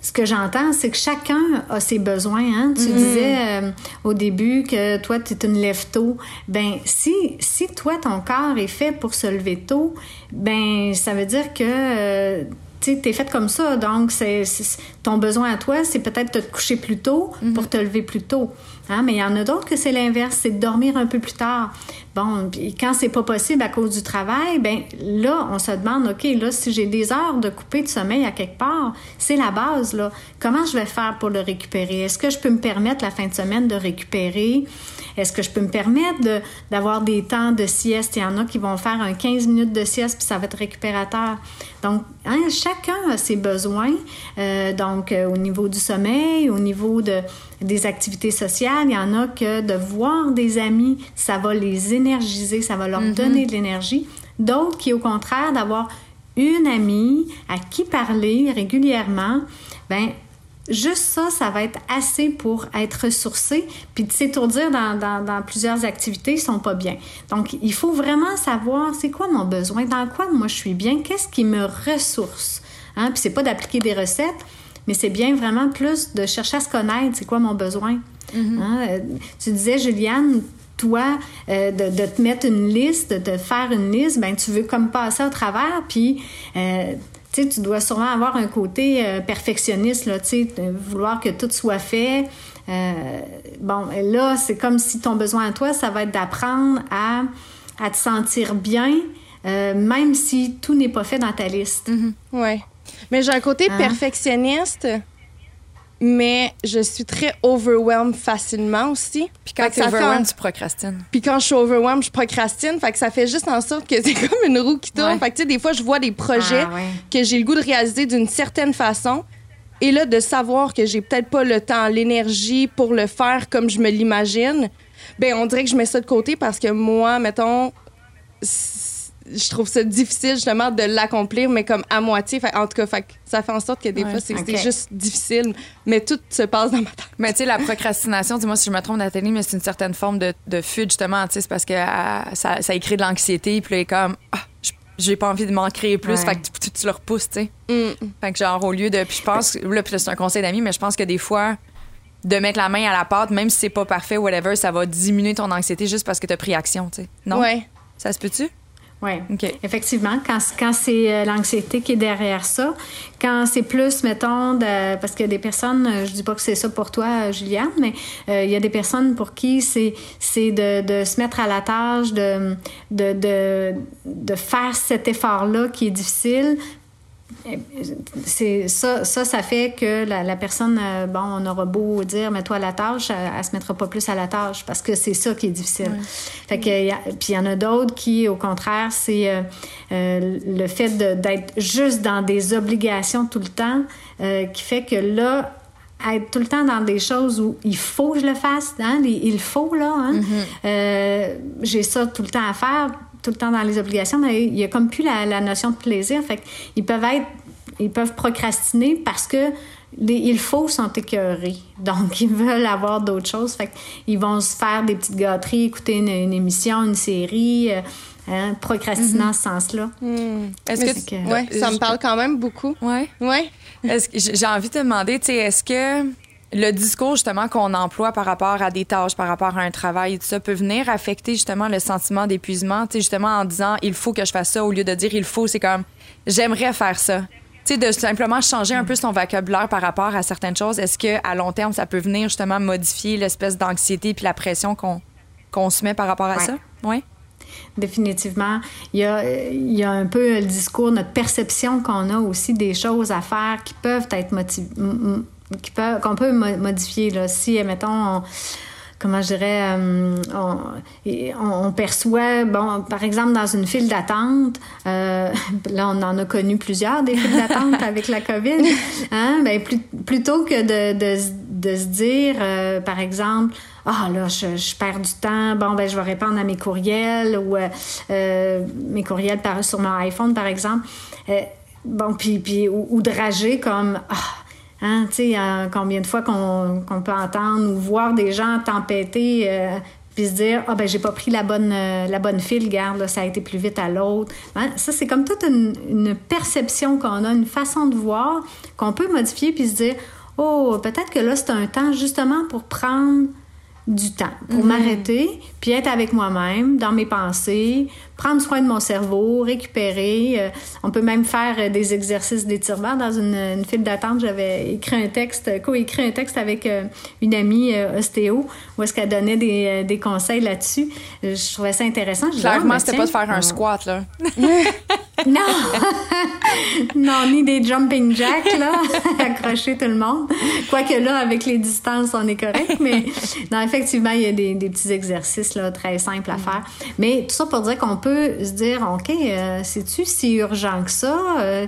ce que j'entends, c'est que chacun a ses besoins. Hein? Tu disais euh, au début que toi, tu es une lève-tôt. Ben, si, si toi, ton corps est fait pour se lever tôt, ben, ça veut dire que tu es fait comme ça. Donc, c'est ton besoin à toi, c'est peut-être de te coucher plus tôt pour te lever plus tôt. Hein? Mais il y en a d'autres que c'est l'inverse, c'est de dormir un peu plus tard. Bon, puis quand c'est pas possible à cause du travail, ben là, on se demande, OK, là, si j'ai des heures de couper de sommeil à quelque part, c'est la base, là. Comment je vais faire pour le récupérer? Est-ce que je peux me permettre la fin de semaine de récupérer? Est-ce que je peux me permettre d'avoir des temps de sieste? Il y en a qui vont faire un 15 minutes de sieste, puis ça va être récupérateur. Donc, hein, chacun a ses besoins. Euh, donc, euh, au niveau du sommeil, au niveau de, des activités sociales, il y en a que de voir des amis, ça va les énergiser, ça va leur donner de l'énergie. D'autres qui, au contraire, d'avoir une amie à qui parler régulièrement, ben juste ça, ça va être assez pour être ressourcé. Puis de s'étourdir dans, dans, dans plusieurs activités sont pas bien. Donc, il faut vraiment savoir c'est quoi mon besoin, dans quoi moi je suis bien, qu'est-ce qui me ressource? Hein? Puis c'est pas d'appliquer des recettes, mais c'est bien vraiment plus de chercher à se connaître, c'est quoi mon besoin? Hein? Euh, Tu disais, Juliane, toi, euh, de, de te mettre une liste, de te faire une liste, ben tu veux comme passer au travers, puis euh, tu dois sûrement avoir un côté euh, perfectionniste, là, tu vouloir que tout soit fait. Bon, là, c'est comme si ton besoin à toi, ça va être d'apprendre à, à te sentir bien, même si tout n'est pas fait dans ta liste. Ouais. Mais j'ai un côté Hein? perfectionniste, mais je suis très overwhelmed facilement aussi. Puis quand tu overwhelmed, un- tu procrastines. Puis quand je suis overwhelmed, je procrastine. Fait que ça fait juste en sorte que *laughs* c'est comme une roue qui tourne. Ouais. Fait que tu sais, des fois, je vois des projets Ah, ouais. que j'ai le goût de réaliser d'une certaine façon. Et là, de savoir que j'ai peut-être pas le temps, l'énergie pour le faire comme je me l'imagine, ben on dirait que je mets ça de côté parce que moi, mettons, je trouve ça difficile justement de l'accomplir, mais comme à moitié. Fait- en tout cas, fait ça fait en sorte que des Ouais. fois, c'est juste difficile, mais tout se passe dans ma tête. Mais tu sais, la procrastination, dis-moi si je me trompe, Nathalie, mais c'est une certaine forme de, de fuite, justement. Tu sais, c'est parce que euh, ça, ça crée de l'anxiété, puis là, il est comme, ah, j'ai pas envie de m'en créer plus, Ouais. fait que tu, tu- tu le repousses, tu sais. Mm. Fait que genre, au lieu de. Puis je pense, là, puis c'est un conseil d'amis, mais je pense que des fois, de mettre la main à la pâte, même si c'est pas parfait, whatever, ça va diminuer ton anxiété juste parce que t'as pris action, tu sais. Non? Ouais. Ça se peut-tu? Oui, OK. effectivement, quand, quand c'est euh, l'anxiété qui est derrière ça, quand c'est plus, mettons, de- parce qu'il y a des personnes, euh, je dis pas que c'est ça pour toi, euh, Juliane, mais euh, il y a des personnes pour qui c'est c'est de, de se mettre à la tâche, de, de, de, de faire cet effort-là qui est difficile. C'est ça, ça, ça fait que la, la personne, euh, bon, on aura beau dire, mets-toi à la tâche, elle, elle se mettra pas plus à la tâche parce que c'est ça qui est difficile. Fait que, puis il y en a d'autres qui, au contraire, c'est euh, euh, le fait d'être juste dans des obligations tout le temps qui fait que là, être tout le temps dans des choses où il faut que je le fasse, hein, il faut, là, hein, euh, j'ai ça tout le temps à faire, tout le temps dans les obligations, mais il y a comme plus la, la notion de plaisir. Fait ils peuvent être, ils peuvent procrastiner parce que les il faut sont écœurés. Donc, ils veulent avoir d'autres choses. Fait ils vont se faire des petites gâteries, écouter une, une émission, une série, euh, hein, procrastiner en ce sens-là. Est-ce Mais que. Ouais, ça me parle quand même beaucoup. Ouais. Ouais. Est-ce que j'ai j'ai envie de te demander, tu sais, est-ce que le discours justement qu'on emploie par rapport à des tâches, par rapport à un travail et tout ça peut venir affecter justement le sentiment d'épuisement, tu sais justement en disant il faut que je fasse ça au lieu de dire il faut, c'est comme j'aimerais faire ça. Tu sais de simplement changer un peu son vocabulaire par rapport à certaines choses, est-ce que à long terme ça peut venir justement modifier l'espèce d'anxiété puis la pression qu'on qu'on se met par rapport à ça? Oui. Définitivement. Il y, a, il y a un peu le discours, notre perception qu'on a aussi des choses à faire qui peuvent être qu'on peut modifier. Là. Si, mettons, comment je dirais, euh, on, perçoit, bon, par exemple, dans une file d'attente, euh, *laughs* là, on en a connu plusieurs des files d'attente avec la COVID, *laughs* hein, ben, plutôt que de, de, de se dire, euh, par exemple, ah là, je, je, perds du temps, bon, ben, je vais répondre à mes courriels ou mes courriels par, sur mon iPhone, par exemple. bon, puis, puis ou, ou, de rager comme, ah, Hein, tu sais, combien de fois qu'on peut entendre ou voir des gens tempêter euh, puis se dire ah ben j'ai pas pris la bonne euh, la bonne file, garde ça a été plus vite à l'autre. Hein, ça c'est comme toute une, une perception qu'on a, une façon de voir qu'on peut modifier puis se dire oh peut-être que là c'est un temps justement pour prendre du temps pour mhm. m'arrêter, puis être avec moi-même, dans mes pensées, prendre soin de mon cerveau, récupérer. Euh, on peut même faire euh, des exercices d'étirement. Dans une, une file d'attente, j'avais écrit un texte, co-écrit un texte avec euh, une amie ostéo, où est-ce qu'elle donnait des, des conseils là-dessus. Je trouvais ça intéressant. Clairement, ah, c'était pas de faire un squat, là. *laughs* *laughs* non! *laughs* non, ni des jumping jacks, là, *laughs* accrocher tout le monde. Quoique là, avec les distances, on est correct, mais *laughs* non, effectivement, il y a des, des petits exercices, là, très simples à mm. faire. Mais tout ça pour dire qu'on peut se dire, OK, euh, c'est-tu si urgent que ça? Euh,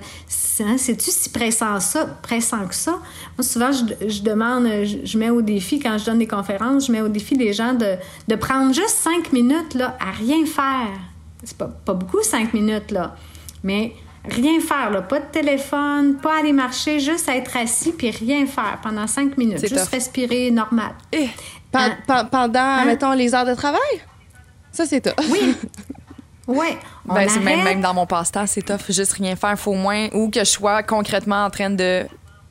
hein, c'est-tu si pressant, ça, pressant que ça? Moi, souvent, je, je demande, je, je, mets au défi, quand je donne des conférences, je mets au défi les gens de, de prendre juste cinq minutes, là, à rien faire. C'est pas, pas beaucoup, cinq minutes, là. Mais rien faire, là. pas de téléphone, pas aller marcher, juste être assis puis rien faire pendant cinq minutes. Juste respirer normal. Et, eh, hein? pendant, hein? mettons, les heures de travail? Ça, c'est toi. Oui. *laughs* Oui. Ben, c'est même, même dans mon passe-temps, c'est tough. Juste rien faire. Faut au moins, ou que je sois concrètement en train de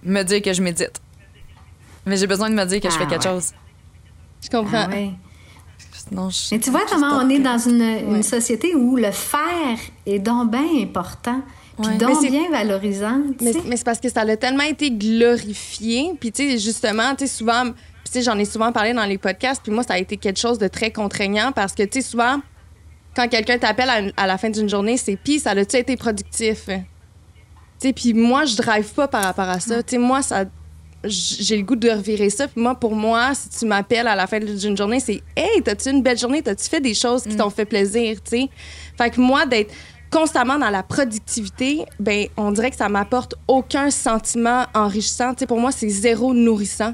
me dire que je médite. Mais j'ai besoin de me dire que je fais ah, quelque chose. Je comprends. Ah, mais tu vois comment on est dans une, société où le faire est donc bien important. Puis donc bien valorisant. Mais, c'est parce que ça a tellement été glorifié. Puis tu sais, justement, tu sais, souvent, tu sais, j'en ai souvent parlé dans les podcasts. Puis moi, ça a été quelque chose de très contraignant parce que, tu sais, souvent, quand quelqu'un t'appelle à, la fin d'une journée, c'est pis ça a-tu été productif? Tu sais, puis moi, je drive pas par rapport à ça. Tu sais, moi, ça j'ai le goût de revirer ça. Puis moi, pour moi, si tu m'appelles à la fin d'une journée, c'est Hey, t'as-tu une belle journée? T'as-tu fait des choses qui mm. t'ont fait plaisir? tu sais? Fait que moi, d'être constamment dans la productivité, ben on dirait que ça m'apporte aucun sentiment enrichissant. Tu sais, pour moi, c'est zéro nourrissant.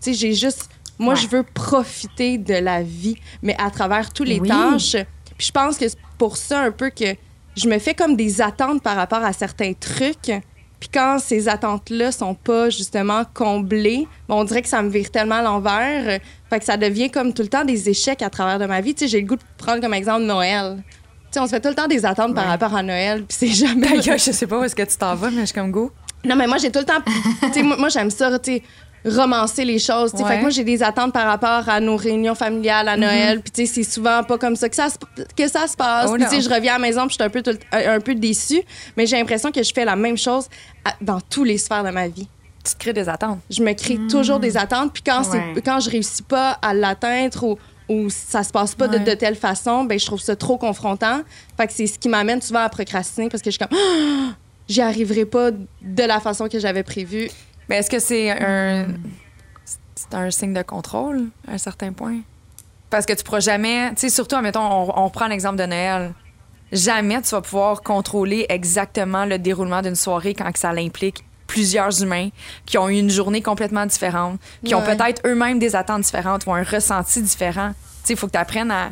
Tu sais, j'ai juste. Moi, je veux profiter de la vie, mais à travers tous les tâches. Puis je pense que c'est pour ça un peu que je me fais comme des attentes par rapport à certains trucs puis quand ces attentes-là sont pas justement comblées, on dirait que ça me vire tellement à l'envers. Fait que ça devient comme tout le temps des échecs à travers de ma vie. Tu sais, j'ai le goût de prendre comme exemple Noël. Tu sais, on se fait tout le temps des attentes par rapport à Noël, puis c'est jamais. je sais pas où est-ce que tu t'en vas, mais je suis comme go. Non, mais moi, j'ai tout le temps. tu sais, moi, moi j'aime ça, tu sais romancer les choses. Fait que moi, j'ai des attentes par rapport à nos réunions familiales à Noël. Puis, tu sais, c'est souvent pas comme ça que ça, que ça se passe. Oh puis, je reviens à la maison, puis je suis un peu, un, peu déçue. Mais j'ai l'impression que je fais la même chose dans tous les sphères de ma vie. Tu te crées des attentes. Je me crée mm. toujours des attentes. Puis, quand, quand je réussis pas à l'atteindre ou ou ça se passe pas de, de, telle façon, ben je trouve ça trop confrontant. Fait que c'est ce qui m'amène souvent à procrastiner parce que je suis comme *gasps* j'y arriverai pas de la façon que j'avais prévu. Mais est-ce que c'est un c'est un signe de contrôle à un certain point? Parce que tu pourras jamais, tu sais, surtout, mettons, on, on prend l'exemple de Noël. Jamais tu vas pouvoir contrôler exactement le déroulement d'une soirée quand ça l'implique plusieurs humains qui ont eu une journée complètement différente, qui ont peut-être eux-mêmes des attentes différentes ou un ressenti différent. Tu sais, il faut que tu apprennes à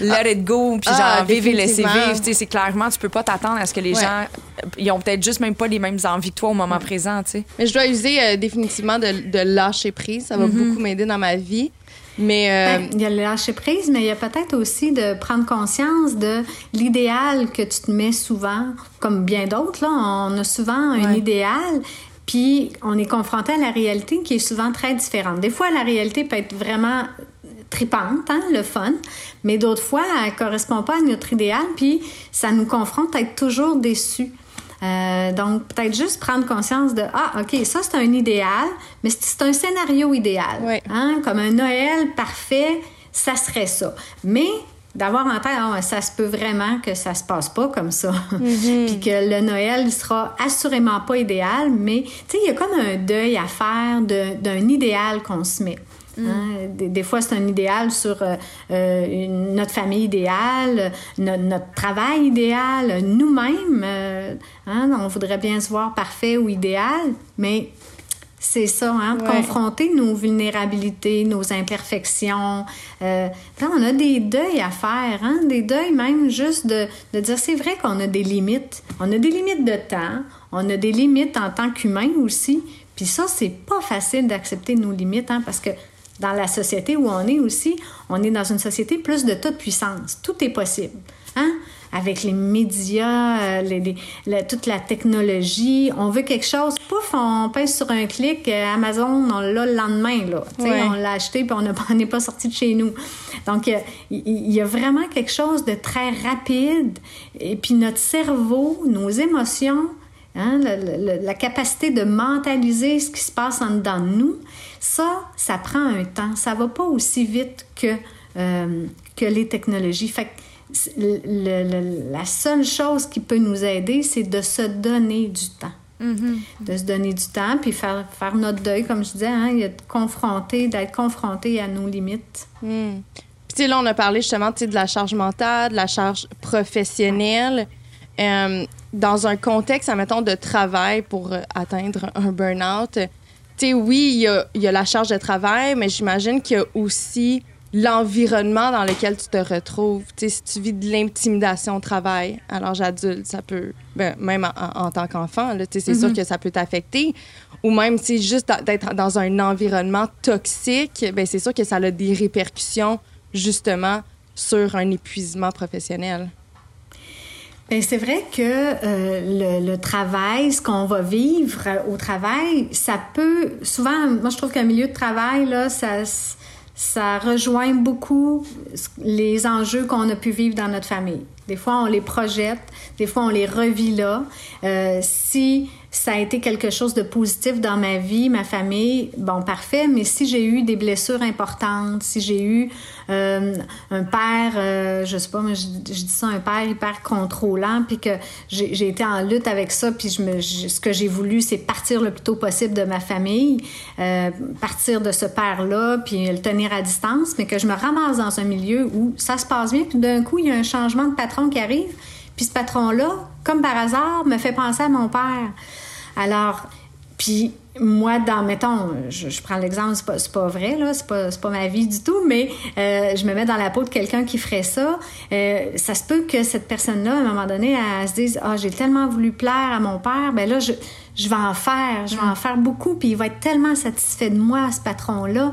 let it go, puis ah, genre vivre et laisser vivre. C'est clairement, tu peux pas t'attendre à ce que les gens, ils ont peut-être juste même pas les mêmes envies que toi au moment présent, tu sais. Mais je dois user euh, définitivement de, de, lâcher prise. Ça va mm-hmm. beaucoup m'aider dans ma vie. Mais euh, ben, il y a le lâcher prise, mais il y a peut-être aussi de prendre conscience de l'idéal que tu te mets souvent, comme bien d'autres. Là, on a souvent un idéal, puis on est confronté à la réalité qui est souvent très différente. Des fois, la réalité peut être vraiment tripante, hein, le fun, mais d'autres fois, elle correspond pas à notre idéal, puis ça nous confronte à être toujours déçus. Euh, donc, peut-être juste prendre conscience de Ah, OK, ça, c'est un idéal, mais c'est un scénario idéal. Hein? Comme un Noël parfait, ça serait ça. Mais d'avoir en tête, ah, ça se peut vraiment que ça se passe pas comme ça. *laughs* Mm-hmm. Puis que le Noël sera assurément pas idéal, mais tu sais, il y a comme un deuil à faire d'un idéal qu'on se met. Hein, des, fois, c'est un idéal sur euh, euh, notre famille idéale, notre, travail idéal, nous-mêmes. Euh, hein, on voudrait bien se voir parfait ou idéal, mais c'est ça, hein, confronter nos vulnérabilités, nos imperfections. on a des deuils à faire, hein, des deuils même juste de, de dire c'est vrai qu'on a des limites. On a des limites de temps, on a des limites en tant qu'humain aussi. Puis ça, c'est pas facile d'accepter nos limites, hein, parce que dans la société où on est aussi, on est dans une société plus de toute puissance. Tout est possible. Hein? Avec les médias, euh, les, toute la technologie, on veut quelque chose, pouf, on pèse sur un clic, euh, Amazon, on l'a le lendemain, là. On l'a acheté puis on n'est pas sorti de chez nous. Donc, il y a vraiment quelque chose de très rapide. Et puis notre cerveau, nos émotions, hein, la, capacité de mentaliser ce qui se passe en dedans de nous, ça, ça prend un temps. Ça va pas aussi vite que, euh, que les technologies. Fait la seule chose qui peut nous aider, c'est de se donner du temps. Mm-hmm. De se donner du temps, puis faire, faire notre deuil, comme je disais, hein, de confronter, d'être confronté à nos limites. Mm. Puis là, on a parlé justement de la charge mentale, de la charge professionnelle. Euh, dans un contexte, admettons, de travail pour euh, atteindre un burn-out, oui, il y a, la charge de travail, mais j'imagine qu'il y a aussi l'environnement dans lequel tu te retrouves. si tu vis de l'intimidation au travail à l'âge adulte, ça peut, ben, même en, tant qu'enfant, c'est sûr mm-hmm. que ça peut t'affecter. Ou même si juste d'être dans un environnement toxique, ben, c'est sûr que ça a des répercussions justement sur un épuisement professionnel. Bien, c'est vrai que euh, le, travail, ce qu'on va vivre euh, au travail, ça peut souvent, moi je trouve qu'un milieu de travail là, ça ça rejoint beaucoup les enjeux qu'on a pu vivre dans notre famille. Des fois, on les projette, des fois, on les revit là. Euh, si ça a été quelque chose de positif dans ma vie, ma famille, bon, parfait, mais si j'ai eu des blessures importantes, si j'ai eu euh, un père, euh, je sais pas, mais je, dis ça, un père hyper contrôlant, puis que j'ai été en lutte avec ça, puis je me, ce que j'ai voulu, c'est partir le plus tôt possible de ma famille, euh, partir de ce père-là, puis le tenir à distance, mais que je me ramasse dans un milieu où ça se passe bien, puis d'un coup, il y a un changement de patron qui arrive, puis ce patron-là, comme par hasard, me fait penser à mon père. Alors, puis moi, dans, mettons, je, prends l'exemple, c'est pas, pas vrai, là, c'est pas, pas ma vie du tout, mais euh, je me mets dans la peau de quelqu'un qui ferait ça. Euh, ça se peut que cette personne-là, à un moment donné, elle, se dise Ah, j'ai tellement voulu plaire à mon père, ben là, je, je vais en faire, je vais en faire beaucoup, puis il va être tellement satisfait de moi, ce patron-là,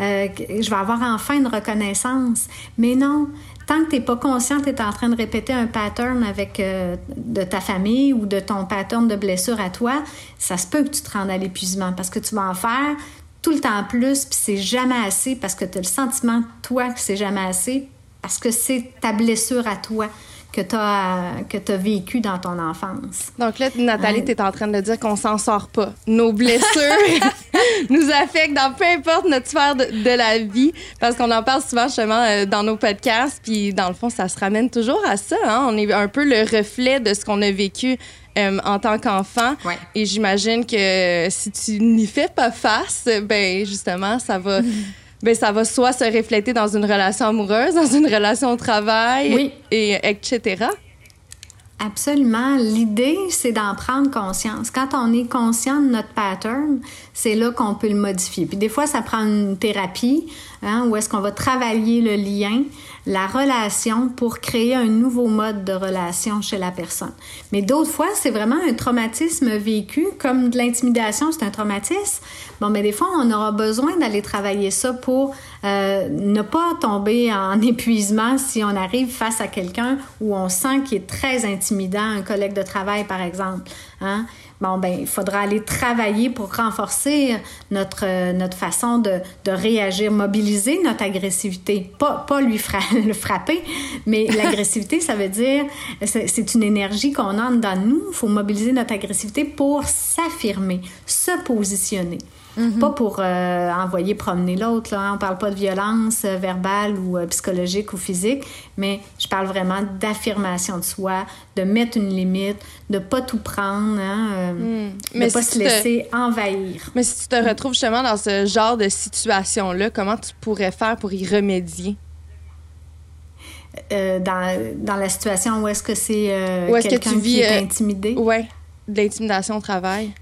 euh, je vais avoir enfin une reconnaissance. Mais non, tant que tu n'es pas conscient que tu es en train de répéter un pattern avec euh, de ta famille ou de ton pattern de blessure à toi, ça se peut que tu te rendes à l'épuisement parce que tu vas en faire tout le temps plus, puis c'est jamais assez parce que tu as le sentiment, toi, que c'est jamais assez parce que c'est ta blessure à toi que tu as, que as vécu dans ton enfance. Donc là, Nathalie, tu es en train de dire qu'on s'en sort pas. Nos blessures *laughs* nous affectent dans peu importe notre sphère de, la vie, parce qu'on en parle souvent justement euh, dans nos podcasts, puis dans le fond, ça se ramène toujours à ça. Hein? On est un peu le reflet de ce qu'on a vécu euh, en tant qu'enfant. Et j'imagine que si tu n'y fais pas face, ben justement, ça va... *laughs* ben ça va soit se refléter dans une relation amoureuse, dans une relation au travail, et etc. Absolument. L'idée, c'est d'en prendre conscience. Quand on est conscient de notre pattern, c'est là qu'on peut le modifier. Puis des fois, ça prend une thérapie, hein, où est-ce qu'on va travailler le lien la relation pour créer un nouveau mode de relation chez la personne. Mais d'autres fois, c'est vraiment un traumatisme vécu, comme de l'intimidation, c'est un traumatisme. Bon, mais des fois, on aura besoin d'aller travailler ça pour euh, ne pas tomber en *laughs* épuisement si on arrive face à quelqu'un où on sent qu'il est très intimidant, un collègue de travail, par exemple. hein, bon, ben, il faudra aller travailler pour renforcer notre, euh, notre façon de, de réagir, mobiliser notre agressivité. Pas, pas lui *laughs* le frapper, mais *laughs* l'agressivité, ça veut dire, c'est une énergie qu'on a dans nous. Il faut mobiliser notre agressivité pour s'affirmer, se positionner. Mm-hmm. Pas pour euh, envoyer promener l'autre. On parle pas de violence euh, verbale ou euh, psychologique ou physique, mais je parle vraiment d'affirmation de soi, de mettre une limite, de pas tout prendre, hein, mm. de pas se laisser envahir. Mais si tu te retrouves justement dans ce genre de situation-là, comment tu pourrais faire pour y remédier? dans, dans, la situation où est-ce que c'est quelqu'un qui est intimidé? Oui, de l'intimidation au travail?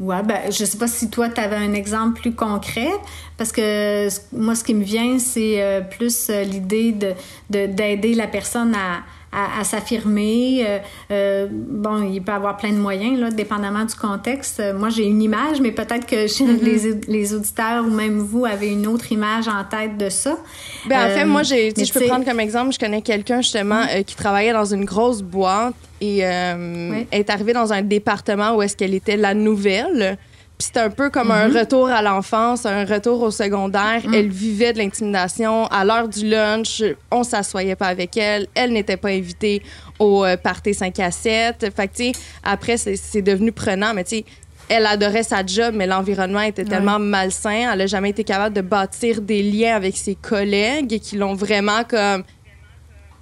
Oui, ben, je sais pas si toi, tu avais un exemple plus concret, parce que moi, ce qui me vient, c'est euh, plus euh, l'idée de, d'aider la personne à, à, s'affirmer. Euh, euh, bon, il peut avoir plein de moyens, là, dépendamment du contexte. Moi, j'ai une image, mais peut-être que mm-hmm. les, les, auditeurs ou même vous avez une autre image en tête de ça. Ben, en fait, moi, j'ai, je peux prendre comme exemple, je connais quelqu'un justement euh, qui travaillait dans une grosse boîte et est arrivée dans un département où est-ce qu'elle était la nouvelle. Puis c'était un peu comme un mhm. retour à l'enfance, un retour au secondaire. Mhm. Elle vivait de l'intimidation. À l'heure du lunch, on s'assoyait pas avec elle. Elle n'était pas invitée au euh, party 5 à 7. Fait que, tu sais, après, c'est devenu prenant. Mais, tu sais, elle adorait sa job, mais l'environnement était tellement malsain. Elle n'a jamais été capable de bâtir des liens avec ses collègues qui l'ont vraiment comme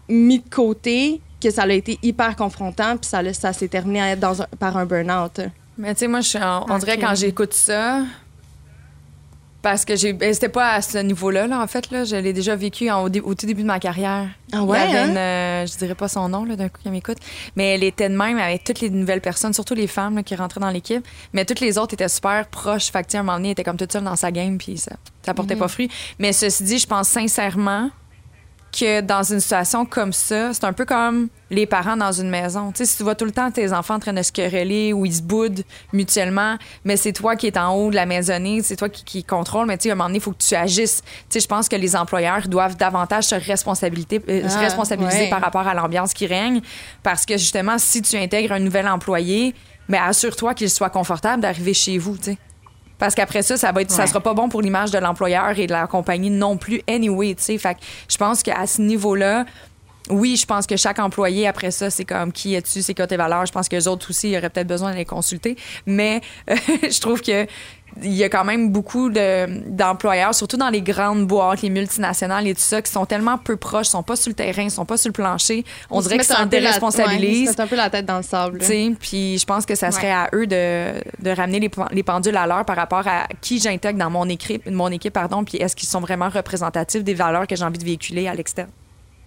mis de côté, que ça a été hyper confrontant, puis ça, ça s'est terminé dans par un burn-out. Mais tu sais, moi, je on dirait quand j'écoute ça, parce que j'ai ben, c'était pas à ce niveau-là là en fait là. Je l'ai déjà vécu au, tout début de ma carrière. Ah ouais Il y avait hein? euh, je dirais pas son nom là d'un coup qui m'écoute. Mais elle était de même avec toutes les nouvelles personnes surtout les femmes qui rentraient dans l'équipe. Mais toutes les autres étaient super proches. Fait que, à un moment donné elle était comme toute seule dans sa game puis ça ça portait mhm. pas fruit. Mais ceci dit je pense sincèrement que dans une situation comme ça, c'est un peu comme les parents dans une maison. Tu sais, si tu vois tout le temps tes enfants en train de se quereller ou ils se boudent mutuellement, mais c'est toi qui es en haut de la maisonnée, c'est toi qui, qui contrôle, mais tu sais, à un moment donné, il faut que tu agisses. Tu sais, je pense que les employeurs doivent davantage se, responsabiliser, euh, se ah, responsabiliser par rapport à l'ambiance qui règne, parce que justement, si tu intègres un nouvel employé, mais assure-toi qu'il soit confortable d'arriver chez vous, tu sais. Parce qu'après ça, ça va être, ça sera pas bon pour l'image de l'employeur et de la compagnie non plus, anyway, tu sais. Fait que je pense qu'à ce niveau-là, oui, je pense que chaque employé, après ça, c'est comme qui es-tu, c'est quoi tes valeurs? Je pense que les autres aussi, il y aurait peut-être besoin de les consulter. Mais *laughs* je trouve que il y a quand même beaucoup d'employeurs, surtout dans les grandes boîtes, les multinationales et tout ça, qui sont tellement peu proches, sont pas sur le terrain, sont pas sur le plancher. On dirait qu'ils s'en déresponsabilisent. un peu la tête dans le sable. Puis je pense que ça serait à eux de, de ramener les, les, pendules à l'heure par rapport à qui j'intègre dans mon équipe, mon équipe pardon, puis est-ce qu'ils sont vraiment représentatifs des valeurs que j'ai envie de véhiculer à l'externe.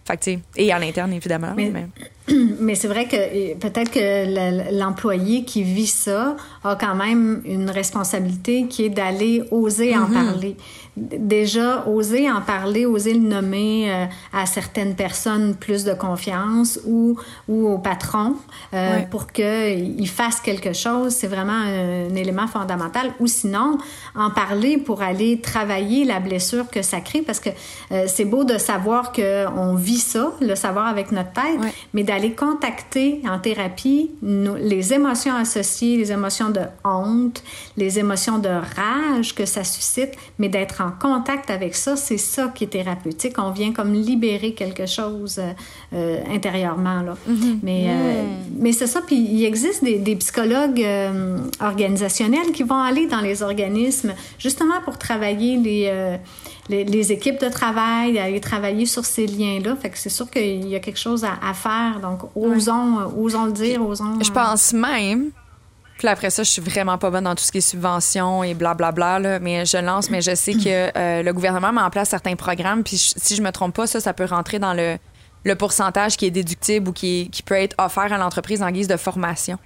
Fait et à l'interne, évidemment. Mais, mais... *clears throat* c'est vrai que peut-être que l'employé qui vit ça a quand même une responsabilité qui est d'aller oser en mm-hmm. parler déjà oser en parler, oser le nommer euh, à certaines personnes plus de confiance ou, ou au patron euh, pour qu'il fasse quelque chose, c'est vraiment un, élément fondamental. Ou sinon, en parler pour aller travailler la blessure que ça crée. Parce que euh, c'est beau de savoir qu'on vit ça, le savoir avec notre tête, mais d'aller contacter en thérapie les émotions associées, les émotions de honte, les émotions de rage que ça suscite, mais d'être en contact avec ça, c'est ça qui est thérapeutique. On vient comme libérer quelque chose euh, euh, intérieurement. Là. Mm-hmm. Mais, euh, mm. mais c'est ça. Puis il existe des, psychologues organisationnels qui vont aller dans les organismes justement pour travailler les, les, équipes de travail, aller travailler sur ces liens-là. Fait que c'est sûr qu'il y a quelque chose à, faire. Donc, osons, osons le dire, osons... Je pense même puis après ça, je suis vraiment pas bonne dans tout ce qui est subventions et blablabla, là, mais je lance, mais je sais que euh, le gouvernement met en place certains programmes, puis si je me trompe pas, ça, ça peut rentrer dans le, le pourcentage qui est déductible ou qui, qui peut être offert à l'entreprise en guise de formation.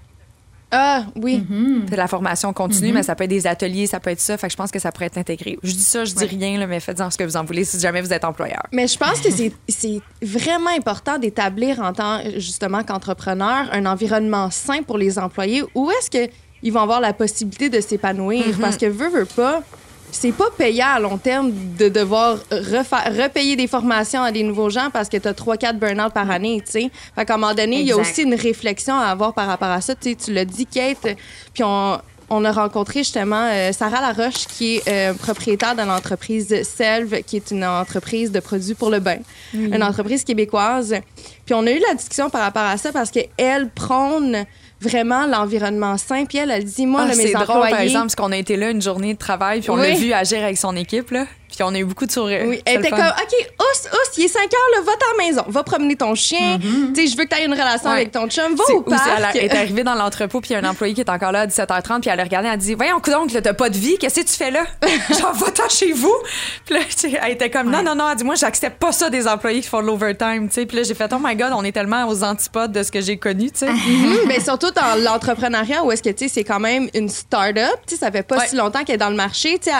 Ah, oui. C'est la formation continue, mm-hmm. mais ça peut être des ateliers, ça peut être ça. Fait que je pense que ça pourrait être intégré. Je dis ça, je dis rien, là, mais faites-en ce que vous en voulez si jamais vous êtes employeur. Mais je pense que c'est vraiment important d'établir en tant, justement, qu'entrepreneur, un environnement sain pour les employés. Où est-ce qu'ils vont avoir la possibilité de s'épanouir? Mm-hmm. Parce que, veut, veut pas, c'est pas payant à long terme de devoir repayer des formations à des nouveaux gens parce que tu as 3-4 burn-out par année, tu sais. Fait qu'à un moment donné, il y a aussi une réflexion à avoir par rapport à ça. Tu l'as dit, Kate, puis on, on a rencontré justement euh, Sarah Laroche, qui est euh, propriétaire de l'entreprise Selve, qui est une entreprise de produits pour le bain, une entreprise québécoise. Puis on a eu la discussion par rapport à ça parce qu'elle prône vraiment l'environnement sain. Puis elle, elle dit, moi, ah, là, mes drôle, employés... par exemple, parce qu'on a été là une journée de travail, puis on l'a vu agir avec son équipe, là. Puis on a eu beaucoup de sourires. Oui, elle était comme, OK, ous, ous, il est 5 heures, là, va la maison, va promener ton chien. Mm-hmm. Tu sais, je veux que tu aies une relation avec ton chum, va au parc. Elle est arrivée dans l'entrepôt, puis il y a un employé qui est encore là à 17h30, puis elle a regardé, elle a dit, voyons, donc, t'as pas de vie, qu'est-ce que tu fais là? *laughs* Genre, va-t'en chez vous. Puis là, elle était comme, non, non, non, elle dit, moi, j'accepte pas ça des employés qui font de l'overtime, tu sais. Puis là, j'ai fait, oh my God, on est tellement aux antipodes de ce que j'ai connu, tu sais. Mm-hmm. *laughs* Mais surtout dans l'entrepreneuriat, où est-ce que, tu sais, c'est quand même une start-up, tu sais, ça fait pas si longtemps qu'elle est dans le marché, tu sais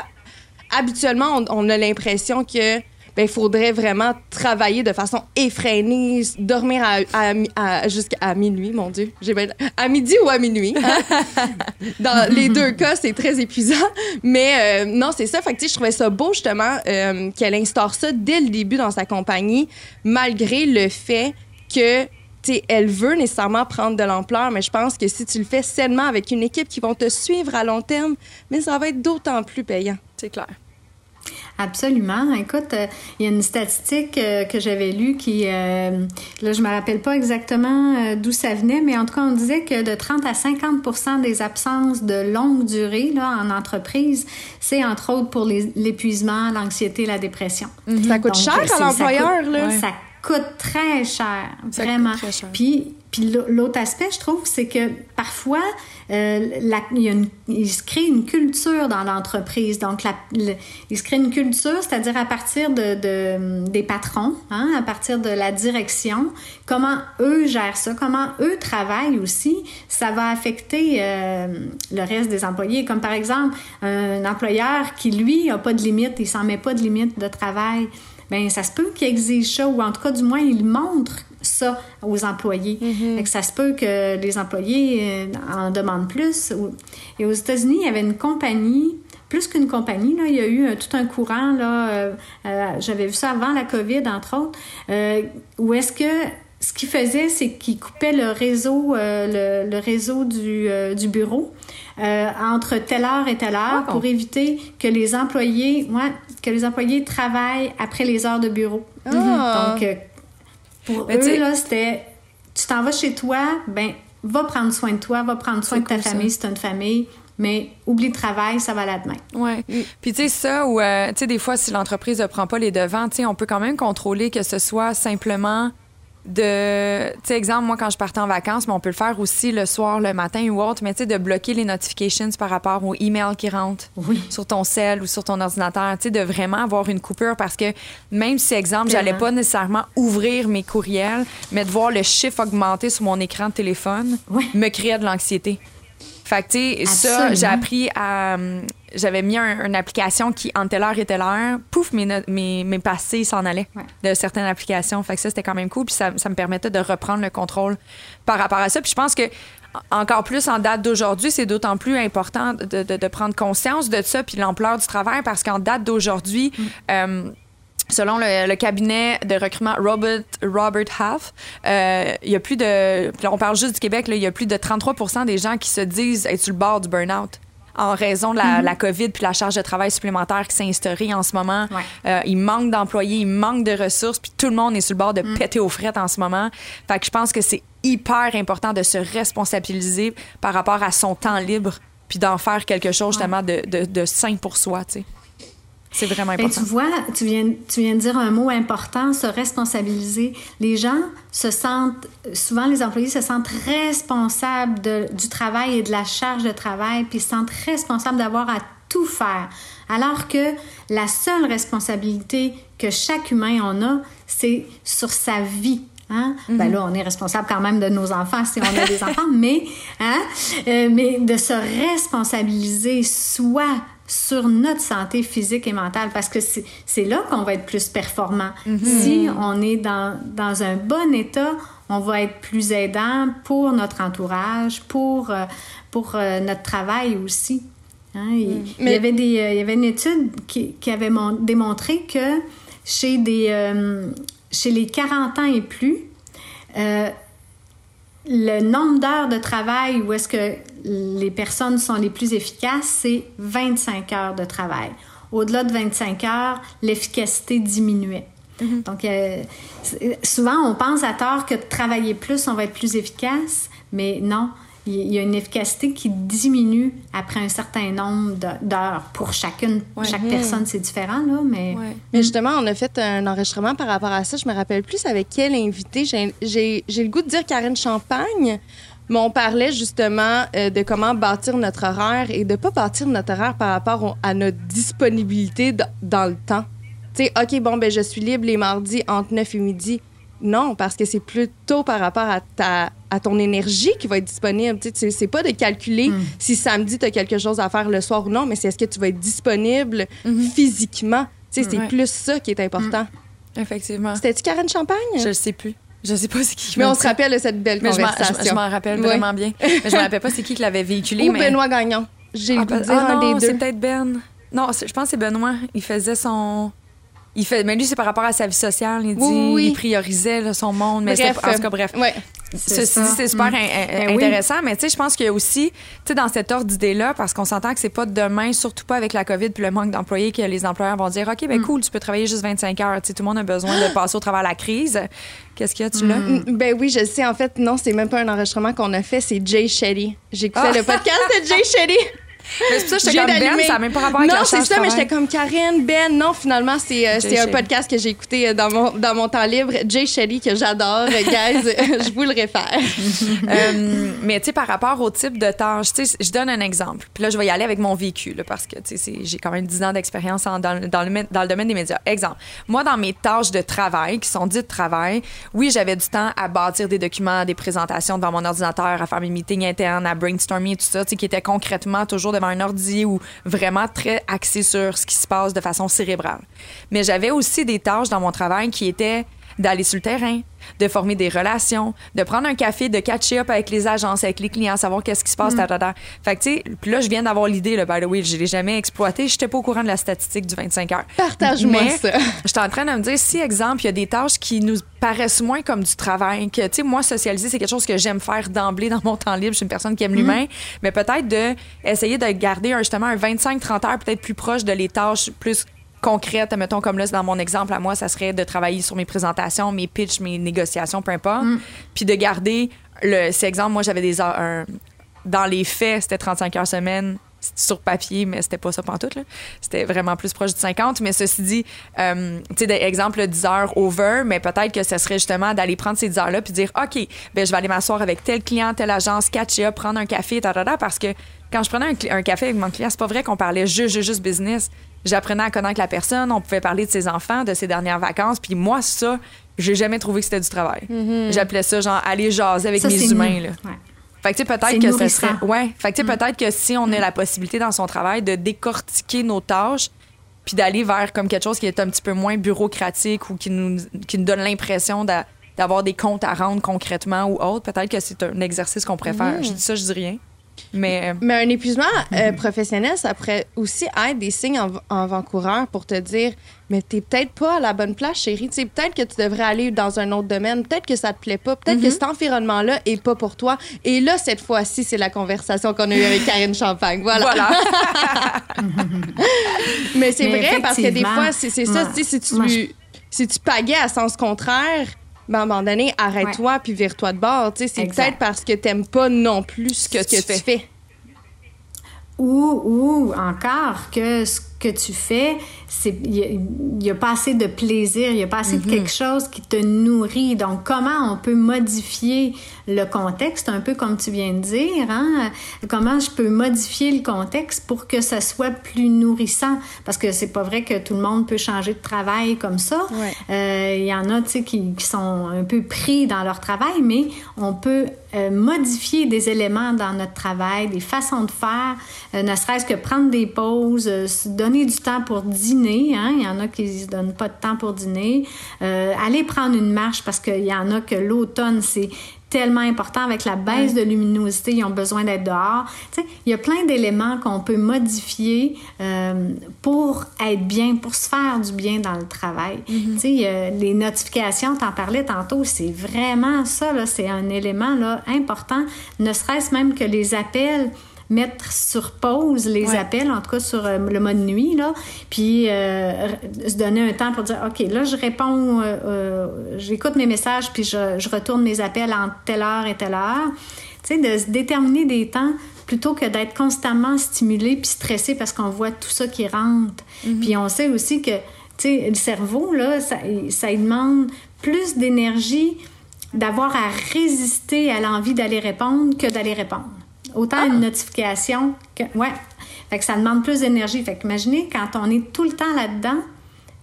habituellement, on, a l'impression que ben, il faudrait vraiment travailler de façon effrénée, dormir à, jusqu'à minuit, mon Dieu. J'ai à midi ou à minuit. Hein? *laughs* Dans les deux cas, c'est très épuisant. Mais euh, non, c'est ça. Fait que, je trouvais ça beau, justement, euh, qu'elle instaure ça dès le début dans sa compagnie, malgré le fait que elle veut nécessairement prendre de l'ampleur, mais je pense que si tu le fais sainement avec une équipe qui vont te suivre à long terme, mais ça va être d'autant plus payant. C'est clair. Absolument. Écoute, euh, il y a une statistique euh, que j'avais lue qui, euh, là, je me rappelle pas exactement d'où ça venait, mais en tout cas, on disait que de 30 à 50 des absences de longue durée là, en entreprise, c'est entre autres pour l'épuisement, l'anxiété, la dépression. Ça coûte cher à l'employeur, là. Ça coûte très cher, vraiment. Très cher. Puis puis l'autre aspect, je trouve, c'est que parfois, euh, il, se crée une culture dans l'entreprise. Donc, la, il se crée une culture, c'est-à-dire à partir de, des patrons, hein, à partir de la direction, comment eux gèrent ça, comment eux travaillent aussi, ça va affecter euh, le reste des employés. Comme par exemple, un employeur qui, lui, n'a pas de limite, il s'en met pas de limite de travail. Bien, ça se peut qu'il exige ça, ou en tout cas, du moins, il montre ça aux employés. Mm ça se peut que les employés euh, en demandent plus. Et aux États-Unis, il y avait une compagnie, plus qu'une compagnie, là, il y a eu euh, tout un courant, là, euh, j'avais vu ça avant la COVID, entre autres, où est-ce que ce qu'ils faisaient, c'est qu'ils coupaient le réseau, le, réseau du, du bureau entre telle heure et telle heure pour éviter que les employés, ouais, que les employés travaillent après les heures de bureau. Ah. Donc, pour eux, là, c'était tu t'en vas chez toi, ben va prendre soin de toi, va prendre soin de ta famille si tu as une famille. Mais oublie le travail, ça va la demain. Oui. Puis tu sais, ça, ou euh, tu sais, des fois, si l'entreprise ne prend pas les devants, tu sais, on peut quand même contrôler que ce soit simplement de, tu sais, exemple, moi, quand je partais en vacances, mais on peut le faire aussi le soir, le matin ou autre, mais tu sais, de bloquer les notifications par rapport aux emails qui rentrent sur ton cell ou sur ton ordinateur, tu sais, de vraiment avoir une coupure parce que même si, exemple, j'allais pas nécessairement ouvrir mes courriels, mais de voir le chiffre augmenter sur mon écran de téléphone me créait de l'anxiété. Fait que, tu sais, ça, j'ai appris à. J'avais mis une application qui, en telle heure et telle heure, pouf, mes, mes, mes passés s'en allaient de certaines applications. Fait que ça, c'était quand même cool. Puis ça, ça, me permettait de reprendre le contrôle par rapport à ça. Puis je pense que encore plus en date d'aujourd'hui, c'est d'autant plus important de, de, de, prendre conscience de ça puis l'ampleur du travail parce qu'en date d'aujourd'hui, mm. euh, Selon le, cabinet de recrutement Robert, Robert Half, euh, il y a plus de. On parle juste du Québec, là, il y a plus de 33 des gens qui se disent être sur le bord du burn-out en raison de la, mm-hmm. COVID puis la charge de travail supplémentaire qui s'est instaurée en ce moment. Euh, il manque d'employés, il manque de ressources, puis tout le monde est sur le bord de mm. péter aux frettes en ce moment. Fait que je pense que c'est hyper important de se responsabiliser par rapport à son temps libre puis d'en faire quelque chose justement de, de, de sain pour soi, tu sais. C'est vraiment ben, important. tu vois, tu viens, tu viens de dire un mot important, se responsabiliser. Les gens se sentent, souvent les employés se sentent responsables de, du travail et de la charge de travail, puis se sentent responsables d'avoir à tout faire. Alors que la seule responsabilité que chaque humain en a, c'est sur sa vie. Hein? Ben mm-hmm. là, on est responsable quand même de nos enfants si on a des *laughs* enfants, mais, hein? Euh, mais de se responsabiliser soit sur notre santé physique et mentale parce que c'est là qu'on va être plus performant. Mm-hmm. Si on est dans, dans, un bon état, on va être plus aidant pour notre entourage, pour, euh, pour euh, notre travail aussi. Hein, il, il y avait des, euh, il y avait une étude qui, qui avait mon- démontré que chez, des, euh, chez les 40 ans et plus, euh, le nombre d'heures de travail où est-ce que les personnes sont les plus efficaces, c'est 25 heures de travail. Au-delà de 25 heures, l'efficacité diminuait. Donc, euh, souvent, on pense à tort que de travailler plus, on va être plus efficace, mais non. Il y a une efficacité qui diminue après un certain nombre de- d'heures pour chacune. Ouais. Chaque personne, c'est différent, là, mais... Ouais. Mais justement, on a fait un enregistrement par rapport à ça. Je me rappelle plus avec quel invité. J'ai- J'ai j'ai le goût de dire Karine Champagne, mais on parlait justement euh, de comment bâtir notre horaire et de pas bâtir notre horaire par rapport au- à notre disponibilité dans le temps. Tu sais, OK, bon, ben je suis libre les mardis entre 9 et midi. Non, parce que c'est plutôt par rapport à, ta, à ton énergie qui va être disponible. Tu sais, c'est- pas de calculer si samedi, tu as quelque chose à faire le soir ou non, mais c'est est-ce que tu vas être disponible physiquement? Tu sais, c'est Ouais. plus ça qui est important. Effectivement. C'était-tu Karen Champagne? Je le sais plus. Je sais pas c'est qui. Mais m'a on se rappelle de cette belle Mais je m'en- conversation. je, m'en rappelle vraiment bien. *laughs* Mais je me rappelle pas c'est qui qui l'avait véhiculé. Ou mais... Benoît Gagnon. J'ai le Ah, ben- dire ah un non, des c'est deux. peut-être Ben. Non, c'est- je pense que c'est Benoît. Il faisait son. Il fait, mais lui, c'est par rapport à sa vie sociale. Il dit, Oui, oui. il priorisait là, son monde. Mais Bref, en tout cas, bref. Ouais. Ceci ça. dit, c'est super Mm. in- in- Ben oui. intéressant, mais tu sais, je pense qu'il y a aussi, tu sais, dans cet ordre d'idée-là, parce qu'on s'entend que c'est pas demain, surtout pas avec la COVID puis le manque d'employés, que les employeurs vont dire, OK, Mm. ben cool, tu peux travailler juste 25 heures. Tu sais, tout le monde a besoin de passer au travers de la crise. Qu'est-ce qu'il y a, tu l'as? Mm. Ben oui, je sais. En fait, non, c'est même pas un enregistrement qu'on a fait, c'est Jay Shetty. J'écoutais Ah. le podcast de Jay *laughs* Shetty. Mais c'est pour ça que j'étais comme Ben, ça n'a même pas rapport avec Non, la c'est charge ça, mais travail. j'étais comme Karine, Ben. Non, finalement, c'est euh, Jay c'est un Shetty. podcast que j'ai écouté euh, dans mon, dans mon temps libre. Jay Shetty, que j'adore. Guys, *laughs* je vous le réfère. *laughs* Euh, mais tu sais, par rapport au type de tâches, tu sais, je donne un exemple. Puis là, je vais y aller avec mon vécu, là, parce que tu sais, c'est- j'ai quand même 10 ans d'expérience en- dans, le- dans, le, dans le domaine des médias. Exemple, moi, dans mes tâches de travail, qui sont dites travail, oui, j'avais du temps à bâtir des documents, des présentations devant mon ordinateur, à faire mes meetings internes, à brainstormer tout ça, tu sais, qui était concrètement toujours devant un ordi ou vraiment très axé sur ce qui se passe de façon cérébrale. Mais j'avais aussi des tâches dans mon travail qui étaient d'aller sur le terrain, de former des relations, de prendre un café, de catcher up avec les agences, avec les clients, savoir qu'est-ce qui se passe, ta, ta, ta. Fait que, tu sais, là, je viens d'avoir l'idée, là, by the way, je l'ai jamais exploité, j'étais pas au courant de la statistique du 25 heures. Partage-moi ça. *laughs* J'étais en train de me dire, si, exemple, il y a des tâches qui nous paraissent moins comme du travail, que, tu sais, moi, socialiser, c'est quelque chose que j'aime faire d'emblée dans mon temps libre. Je suis une personne qui aime l'humain, mais peut-être de essayer de garder un, justement un 25-30 heures peut-être plus proche de les tâches plus concrètes, mettons comme là dans mon exemple à moi ça serait de travailler sur mes présentations mes pitchs mes négociations peu importe puis de garder le c'est exemple moi j'avais des heures un- dans les faits c'était 35 heures semaine c'était sur papier, mais c'était pas ça pantoute. là. C'était vraiment plus proche du 50. Mais ceci dit, euh, tu sais, des- exemple, 10 heures over, mais peut-être que ce serait justement d'aller prendre ces 10 heures-là puis dire, OK, ben, je vais aller m'asseoir avec tel client, telle agence, catch up, prendre un café, ta, parce que quand je prenais un, café avec mon client, c'est pas vrai qu'on parlait juste, juste, juste business. J'apprenais à connaître la personne, on pouvait parler de ses enfants, de ses dernières vacances, puis moi, ça, j'ai jamais trouvé que c'était du travail. J'appelais ça genre aller jaser avec Ça, mes humains. Là. Ouais. Fait que tu sais, C'est peut-être que ce nourrissant. serait. Ouais. Fait que sais, peut-être que si on a la possibilité dans son travail de décortiquer nos tâches, puis d'aller vers comme quelque chose qui est un petit peu moins bureaucratique ou qui nous, qui nous donne l'impression d'a- d'avoir des comptes à rendre concrètement ou autre, peut-être que c'est un exercice qu'on préfère. Je dis ça, je dis rien. Mais. euh, Mais un épuisement euh, professionnel, ça pourrait aussi être des signes en, en avant-coureur pour te dire Mais t'es peut-être pas à la bonne place, chérie. Tu sais, peut-être que tu devrais aller dans un autre domaine. Peut-être que ça te plaît pas. Peut-être que cet environnement-là est pas pour toi. Et là, cette fois-ci, c'est la conversation qu'on a eue avec Karine Champagne. Voilà. Voilà. *laughs* Mais c'est Mais vrai parce que des fois, c'est c'est ça. sais, si tu, je- si tu pagais à sens contraire, ben, à un moment donné, arrête-toi puis vire-toi de bord. C'est peut-être parce que t'aimes pas non plus ce que, Ce que tu fais. Ou, ou encore que ce que tu fais, il n'y a, pas assez de plaisir, il n'y a pas assez de quelque chose qui te nourrit. Donc, comment on peut modifier le contexte, un peu comme tu viens de dire, hein? Comment je peux modifier le contexte pour que ça soit plus nourrissant? Parce que c'est pas vrai que tout le monde peut changer de travail comme ça. Ouais. Euh, Il y en a, tu sais, qui, qui sont un peu pris dans leur travail, mais on peut euh, modifier des éléments dans notre travail, des façons de faire, euh, ne serait-ce que prendre des pauses, euh, se donner du temps pour dîner. Hein? Il y en a qui ne se donnent pas de temps pour dîner. Euh, aller prendre une marche parce qu'il y en a que l'automne, c'est tellement important avec la baisse de luminosité, ils ont besoin d'être dehors. Tu sais, il y a plein d'éléments qu'on peut modifier euh, pour être bien, pour se faire du bien dans le travail. Mm-hmm. Tu sais, les notifications, t'en parlais tantôt, c'est vraiment ça, là, c'est un élément là, important, ne serait-ce même que les appels mettre sur pause les appels, en tout cas sur euh, le mode nuit, là, puis euh, se donner un temps pour dire, OK, là, je réponds, euh, j'écoute mes messages, puis je, je, retourne mes appels en telle heure et telle heure. Tu sais, de se déterminer des temps plutôt que d'être constamment stimulé puis stressé parce qu'on voit tout ça qui rentre. Mm-hmm. Puis on sait aussi que, tu sais, le cerveau, là, ça, ça demande plus d'énergie d'avoir à résister à l'envie d'aller répondre que d'aller répondre. Autant une notification que. Ouais. Fait que ça demande plus d'énergie. Fait que imaginez, quand on est tout le temps là-dedans,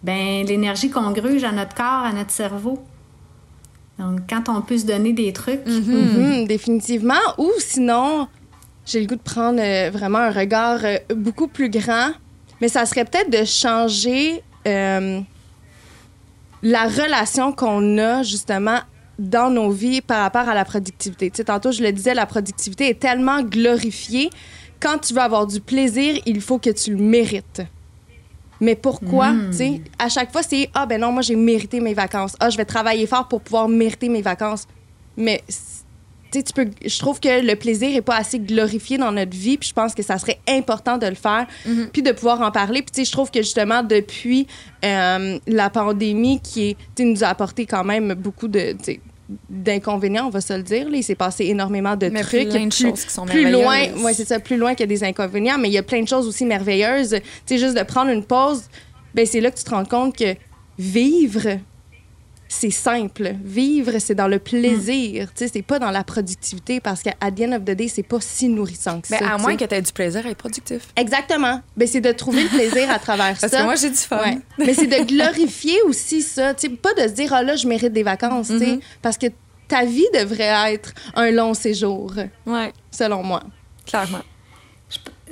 ben l'énergie qu'on gruge à notre corps, à notre cerveau. Donc, quand on peut se donner des trucs. Mhm, définitivement. Ou sinon, j'ai le goût de prendre euh, vraiment un regard euh, beaucoup plus grand, mais ça serait peut-être de changer euh, la relation qu'on a justement dans nos vies par rapport à la productivité. Tu sais, tantôt, je le disais, la productivité est tellement glorifiée. Quand tu veux avoir du plaisir, il faut que tu le mérites. Mais pourquoi? Mm. Tu sais, à chaque fois, c'est Ah, ben non, moi, j'ai mérité mes vacances. Ah, je vais travailler fort pour pouvoir mériter mes vacances. Mais, tu peux. Je trouve que le plaisir est pas assez glorifié dans notre vie. Puis je pense que ça serait important de le faire. Puis de pouvoir en parler. Puis, tu sais, je trouve que justement, depuis euh, la pandémie qui est, nous a apporté quand même beaucoup de. d'inconvénients, on va se le dire. Là. Il s'est passé énormément de Mais trucs. plein de plus, choses qui sont plus loin, ouais, c'est ça, plus loin que des inconvénients, mais il y a plein de choses aussi merveilleuses. Tu sais, juste de prendre une pause, ben c'est là que tu te rends compte que vivre, c'est simple. Vivre, c'est dans le plaisir. Tu sais, c'est pas dans la productivité parce qu'à the end of the day, c'est pas si nourrissant que Ben, ça. à moins que tu aies du plaisir à être productif. Exactement. Ben, c'est de trouver le plaisir à travers *laughs* Parce ça. que moi, j'ai du fun. Ouais. Mais c'est de glorifier aussi ça. Tu sais, pas de se dire, ah là, je mérite des vacances, tu sais, Mhm. parce que ta vie devrait être un long séjour, Ouais, selon moi. clairement.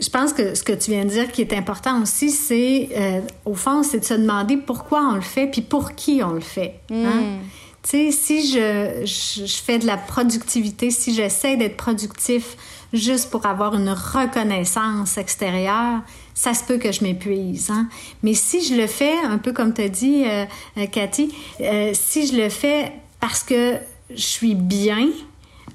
Je pense que ce que tu viens de dire qui est important aussi, c'est, euh, au fond, c'est de se demander pourquoi on le fait, puis pour qui on le fait. hein? Tu sais, si je, je, je fais de la productivité, si j'essaie d'être productif juste pour avoir une reconnaissance extérieure, ça se peut que je m'épuise. Hein? Mais si je le fais, un peu comme tu as dit, euh, euh, Cathy, euh, si je le fais parce que je suis bien,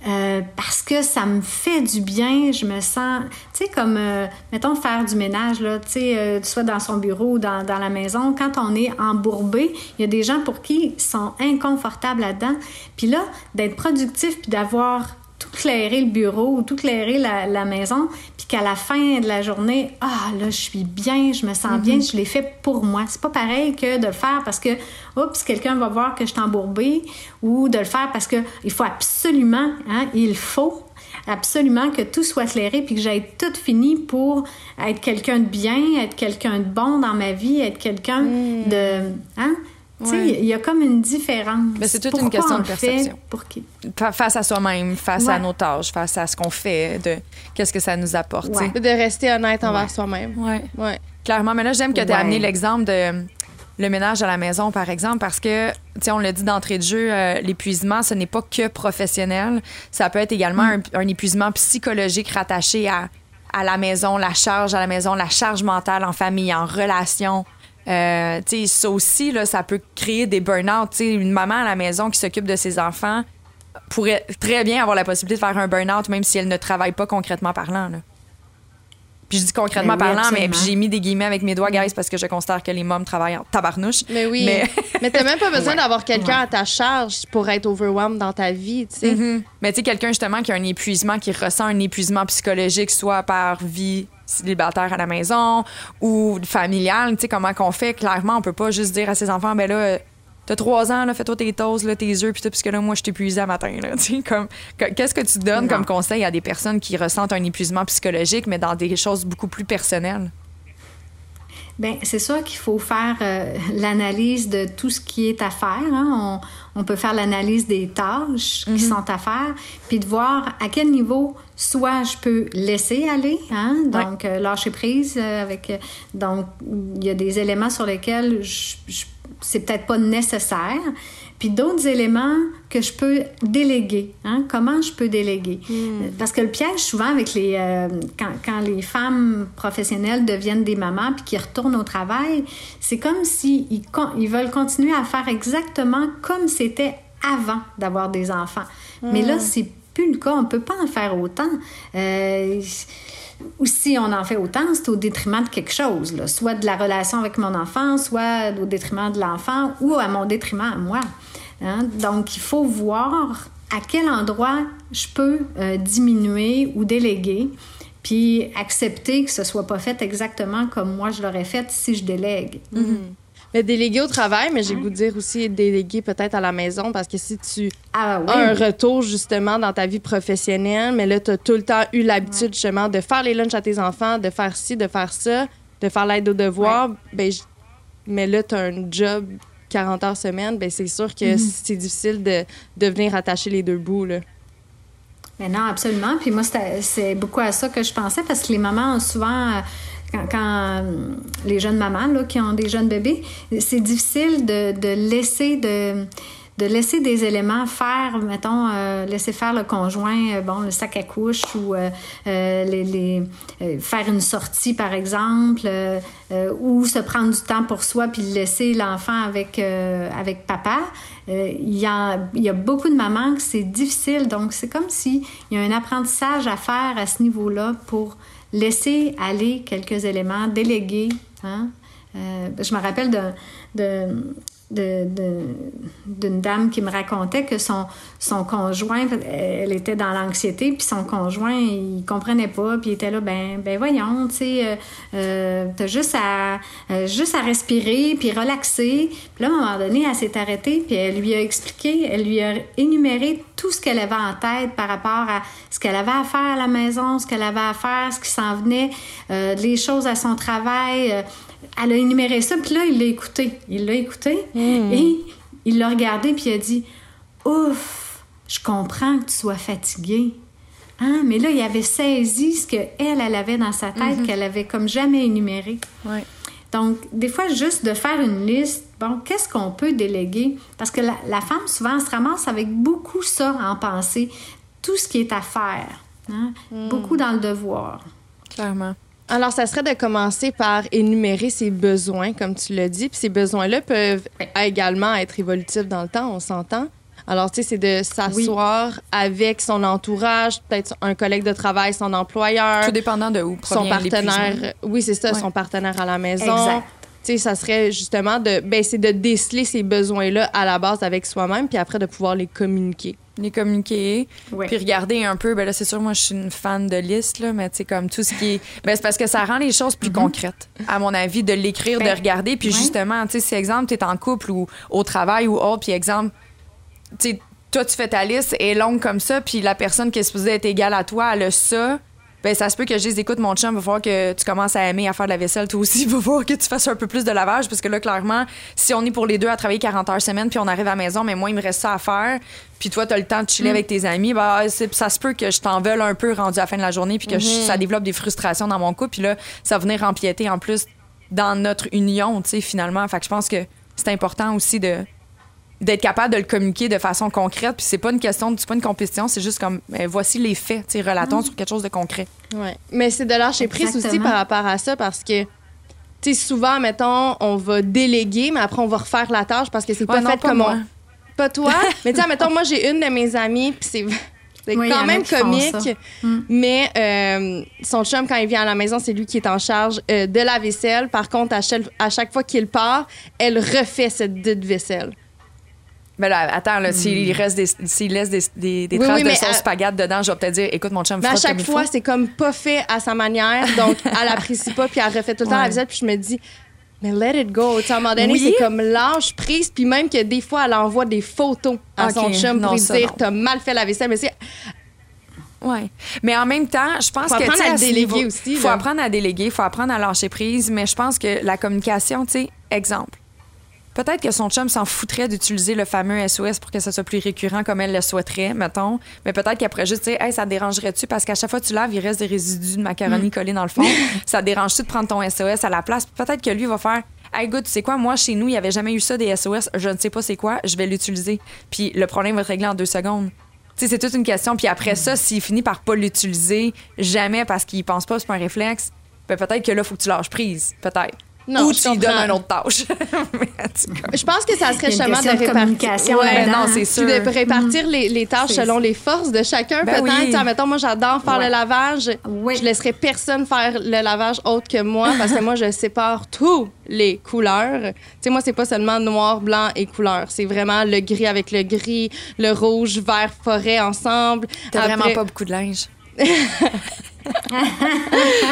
euh, parce que ça me fait du bien, je me sens, tu sais, comme, euh, mettons, faire du ménage, là, tu sais, euh, soit dans son bureau ou dans, dans la maison, quand on est embourbé, il y a des gens pour qui ils sont inconfortables là-dedans. Puis là, d'être productif puis d'avoir tout clairé le bureau ou tout clairé la, la maison, puis qu'à la fin de la journée, ah là, je suis bien, je me sens bien, je l'ai fait pour moi. C'est pas pareil que de le faire parce que, oups, quelqu'un va voir que je suis embourbée, ou de le faire parce que il faut absolument, hein, il faut absolument que tout soit clairé puis que j'aille tout fini pour être quelqu'un de bien, être quelqu'un de bon dans ma vie, être quelqu'un de, hein? Tu sais, Ouais. il y a comme une différence. Mais c'est toute Pourquoi une question on de le fait, perception. Pour qui? Fa- Face à soi-même, face Ouais. à nos tâches, face à ce qu'on fait, de qu'est-ce que ça nous apporte. Ouais. De rester honnête envers Ouais. soi-même. Ouais. Ouais. Clairement, mais là, j'aime que tu aies Ouais. amené l'exemple de le ménage à la maison, par exemple, parce que, tu sais, on l'a dit d'entrée de jeu, euh, l'épuisement, ce n'est pas que professionnel. Ça peut être également un, un épuisement psychologique rattaché à, à la maison, la charge à la maison, la charge mentale en famille, en relation. Euh, ça aussi, là, ça peut créer des burn-out. Une maman à la maison qui s'occupe de ses enfants pourrait très bien avoir la possibilité de faire un burn-out, même si elle ne travaille pas concrètement parlant. Là. Puis je dis concrètement Ben oui, parlant, mais absolument. j'ai mis des guillemets avec mes doigts, guys, parce que je considère que les mômes travaillent en tabarnouche. Mais oui. Mais- *laughs* Mais, t'as même pas besoin Ouais. d'avoir quelqu'un Ouais. à ta charge pour être overwhelmed dans ta vie, tu sais. Mhm. Mais tu sais, quelqu'un justement qui a un épuisement, qui ressent un épuisement psychologique, soit par vie célibataire à la maison ou familiale, tu sais, comment qu'on fait, clairement, on peut pas juste dire à ses enfants, ben là, t'as trois ans, là, fais-toi tes toasts, là, tes œufs, puis tout, puisque là, moi, je épuisé à matin, là, *laughs* tu sais, comme, que- qu'est-ce que tu donnes Non. comme conseil à des personnes qui ressentent un épuisement psychologique, mais dans des choses beaucoup plus personnelles? Bien, c'est sûr qu'il faut faire euh, *laughs* l'analyse de tout ce qui est à faire. hein. On, on peut faire l'analyse des tâches qui sont à faire, puis de voir à quel niveau soit je peux laisser aller, hein, donc euh, lâcher prise euh, avec. euh, donc, il y a des éléments sur lesquels je, je- c'est peut-être pas nécessaire. Puis d'autres éléments que je peux déléguer. Hein? Comment je peux déléguer? Hmm. Parce que le piège, souvent, avec les... Euh, quand, quand, les femmes professionnelles deviennent des mamans puis qui retournent au travail, c'est comme s'ils si ils veulent continuer à faire exactement comme c'était avant d'avoir des enfants. Mais là, hmm. c'est plus le cas. On peut pas en faire autant. Euh, ou si on en fait autant, c'est au détriment de quelque chose, là. soit de la relation avec mon enfant, soit au détriment de l'enfant ou à mon détriment à moi. Hein? Donc, il faut voir à quel endroit je peux euh, diminuer ou déléguer, puis accepter que ce soit pas fait exactement comme moi je l'aurais fait si je délègue. Mm-hmm. Mais déléguer au travail, mais j'ai goût de dire aussi déléguer peut-être à la maison parce que si tu ah as un retour justement dans ta vie professionnelle, mais là, tu as tout le temps eu l'habitude justement de faire les lunchs à tes enfants, de faire ci, de faire ça, de faire l'aide aux devoirs, ben, mais là, tu as un job 40 heures semaine, ben c'est sûr que mm-hmm. c'est difficile de, de venir attacher les deux bouts. Là. Mais non, absolument. Puis moi, c'est beaucoup à ça que je pensais parce que les mamans ont souvent euh, quand, euh, les jeunes mamans là, qui ont des jeunes bébés, c'est difficile de, de laisser de de laisser des éléments faire, mettons, euh, laisser faire le conjoint, euh, bon, le sac à couche ou les, les faire une sortie, par exemple, ou se prendre du temps pour soi puis laisser l'enfant avec, avec papa. Il y, a, y a beaucoup de mamans que c'est difficile. Donc, c'est comme s'il y a un apprentissage à faire à ce niveau-là pour laisser aller quelques éléments, déléguer. Hein? Euh, je me rappelle de, d'une dame qui me racontait que son, son conjoint, elle était dans l'anxiété, puis son conjoint, il comprenait pas, puis il était là, ben, ben voyons, tu sais, euh, euh juste à, euh, juste à respirer, puis relaxer. Puis là, à un moment donné, elle s'est arrêtée, puis elle lui a expliqué, elle lui a énuméré tout ce qu'elle avait en tête par rapport à ce qu'elle avait à faire à la maison, ce qu'elle avait à faire, ce qui s'en venait, euh, les choses à son travail elle a énuméré ça, puis là, il l'a écouté. Il l'a écouté hmm. et il l'a regardé, puis il a dit Ouf, je comprends que tu sois fatiguée. Hein? Mais là, il avait saisi ce qu'elle, elle avait dans sa tête, mhm. qu'elle avait comme jamais énuméré. Donc, des fois, juste de faire une liste, bon, qu'est-ce qu'on peut déléguer? Parce que la, femme, souvent, se ramasse avec beaucoup ça en pensée, tout ce qui est à faire. Hein? Hmm. Beaucoup dans le devoir. Clairement. Alors, ça serait de commencer par énumérer ses besoins, comme tu l'as dit. Puis ces besoins-là peuvent également être évolutifs dans le temps, on s'entend. Alors, tu sais, c'est de s'asseoir avec son entourage, peut-être un collègue de travail, son employeur. Tout dépendant de où Son partenaire. Oui, c'est ça, son partenaire à la maison. Exact. Tu sais, ça serait justement de, ben, c'est de déceler ces besoins-là à la base avec soi-même, puis après de pouvoir les communiquer les communiquer. Puis regarder un peu, ben là, c'est sûr, moi, je suis une fan de liste, là, mais tu sais, comme tout ce qui est. Ben, c'est parce que ça rend les choses plus mhm. concrètes, à mon avis, de l'écrire, de ben, regarder. Puis justement, tu sais, si, exemple, tu es en couple ou au travail ou autre, puis exemple, tu sais, toi, tu fais ta liste, elle est longue comme ça, puis la personne qui est supposée être égale à toi, elle a ça ben ça se peut que je les écoute, mon chum, va falloir que tu commences à aimer à faire de la vaisselle, toi aussi, il *laughs* va falloir que tu fasses un peu plus de lavage, parce que là, clairement, si on est pour les deux à travailler 40 heures semaine, puis on arrive à la maison, mais moi, il me reste ça à faire, puis toi, tu as le temps de chiller mm. avec tes amis, ben, ça se peut que je t'en veuille un peu rendu à la fin de la journée, puis que mm-hmm. ça développe des frustrations dans mon couple, puis là, ça va venir empiéter en plus dans notre union, tu sais, finalement. Fait que je pense que c'est important aussi de d'être capable de le communiquer de façon concrète. Puis c'est pas une question, c'est pas une compétition, c'est juste comme ben, voici les faits, tu relatons mm. sur quelque chose de concret. Ouais. Mais c'est de lâcher prise aussi par rapport à ça parce que tu sais souvent mettons on va déléguer mais après on va refaire la tâche parce que c'est pas fait comme on pas toi, *laughs* mais tu sais mettons moi j'ai une de mes amies puis c'est *laughs* c'est quand même comique, mm. mais euh, son chum, quand il vient à la maison, c'est lui qui est en charge euh, de la vaisselle. Par contre, à chaque, à chaque fois qu'il part, elle refait cette dite vaisselle. Mais là, attends, là, s'il hmm. reste des, s'il laisse des, des, traces de sauce à... dedans, je vais peut-être dire, écoute, mon chum, mais à chaque fois, c'est comme pas fait à sa manière, donc *laughs* elle apprécie pas, puis elle refait tout le temps la visite, puis je me dis, mais let it go. à un moment donné, c'est comme lâche prise, puis même que des fois, elle envoie des photos à son chum pour lui dire, t'as mal fait la vaisselle, mais c'est oui. Mais en même temps, je pense faut que. Apprendre à, déléguer aussi. Il faut apprendre à déléguer, il faut apprendre à lâcher prise, mais je pense que la communication, tu sais, exemple. Peut-être que son chum s'en foutrait d'utiliser le fameux SOS pour que ça soit plus récurrent comme elle le souhaiterait, mettons. Mais peut-être qu'elle pourrait juste dire Hey, ça dérangerait-tu? Parce qu'à chaque fois que tu laves, il reste des résidus de macaroni mm. collés dans le fond. *laughs* ça dérange-tu de prendre ton SOS à la place? Peut-être que lui va faire hey, écoute, tu sais quoi, moi, chez nous, il n'y avait jamais eu ça des SOS, je ne sais pas c'est quoi, je vais l'utiliser. Puis le problème va être réglé en deux secondes. Tu sais, c'est toute une question. Puis après ça, s'il finit par pas l'utiliser jamais parce qu'il pense pas, c'est pas un réflexe, ben peut-être que là, il faut que tu lâches prise. Peut-être. Non, Ou tu lui donnes une autre tâche. *laughs* Je pense que ça serait justement de répartir. communication Ouais, non, hein. c'est sûr. De répartir les, les tâches selon les forces de chacun, Ben peut-être. oui. Mettons, moi, j'adore faire Ouais. le lavage. Oui. Je laisserai personne faire le lavage autre que moi parce que moi, je sépare tous les couleurs. Tu sais, moi, c'est pas seulement noir, blanc et couleur. C'est vraiment le gris avec le gris, le rouge, vert, forêt ensemble. T'as Après- vraiment pas beaucoup de linge.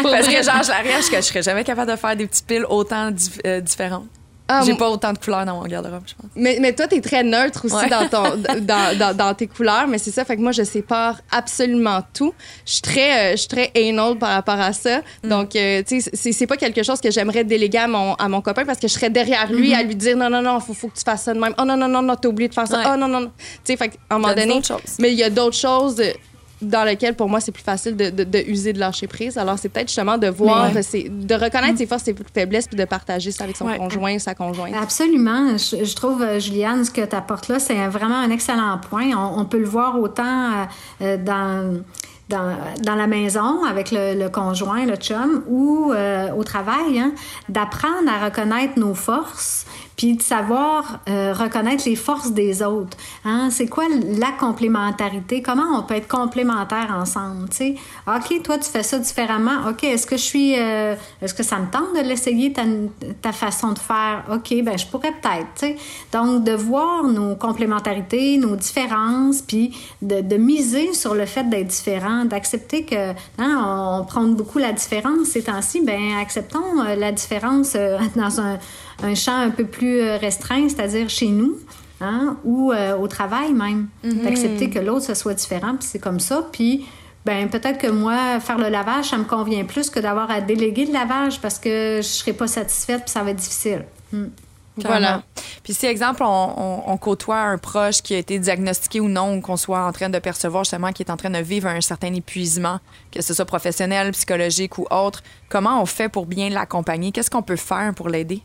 Parce que genre, je la regarde, que je serais jamais capable de faire des petits piles autant dif- euh, différentes. Ah, J'ai pas autant de couleurs dans mon garde-robe, je pense. Mais, mais toi, t'es très neutre aussi Ouais. dans, ton, *laughs* dans, dans, dans tes couleurs, mais c'est ça. Fait que moi, je sépare absolument tout. Je suis très, euh, je suis très anal par rapport à ça. Mm. Donc, euh, tu sais, c'est, pas quelque chose que j'aimerais déléguer à mon, à mon copain parce que je serais derrière lui à lui dire non, non, non, faut, faut que tu fasses ça de même. Oh non, non, non, non, t'as oublié de faire ça. Mm-hmm. Ouais. Oh non, non, non. Tu sais, fait qu'à un moment donné. Mais il y a d'autres choses. Dans lesquelles, pour moi, c'est plus facile de, de, de user, de lâcher prise. Alors, c'est peut-être justement de voir, de reconnaître ses forces et ses faiblesses puis de partager ça avec son Ouais. conjoint ou sa conjointe. Absolument. Je, je trouve, euh, Juliane, ce que tu apportes là, c'est vraiment un excellent point. On, on peut le voir autant euh, euh, dans, dans, dans la maison avec le, le conjoint, le chum, ou euh, au travail, hein, d'apprendre à reconnaître nos forces, puis de savoir euh, reconnaître les forces des autres. Hein? C'est quoi la complémentarité? Comment on peut être complémentaires ensemble? tu sais? OK, toi, tu fais ça différemment. OK, est-ce que je suis... euh, est-ce que ça me tente de l'essayer, ta, ta façon de faire? OK, ben je pourrais peut-être. tu sais? Donc, de voir nos complémentarités, nos différences, puis de, de miser sur le fait d'être différent, d'accepter que hein, on, on prône beaucoup la différence ces temps-ci, ben acceptons euh, la différence euh, *laughs* dans un, un champ un peu plus euh, restreint, c'est-à-dire chez nous. Hein, ou euh, au travail même, d'accepter que l'autre ce soit différent, puis c'est comme ça, puis ben peut-être que moi faire le lavage ça me convient plus que d'avoir à déléguer le lavage parce que je serai pas satisfaite puis ça va être difficile. Hmm. Voilà. Puis si, exemple, on, on- on côtoie un proche qui a été diagnostiqué ou non, ou qu'on soit en train de percevoir justement qu'il est en train de vivre un certain épuisement, que ce soit professionnel, psychologique ou autre, comment on fait pour bien l'accompagner? Qu'est-ce qu'on peut faire pour l'aider?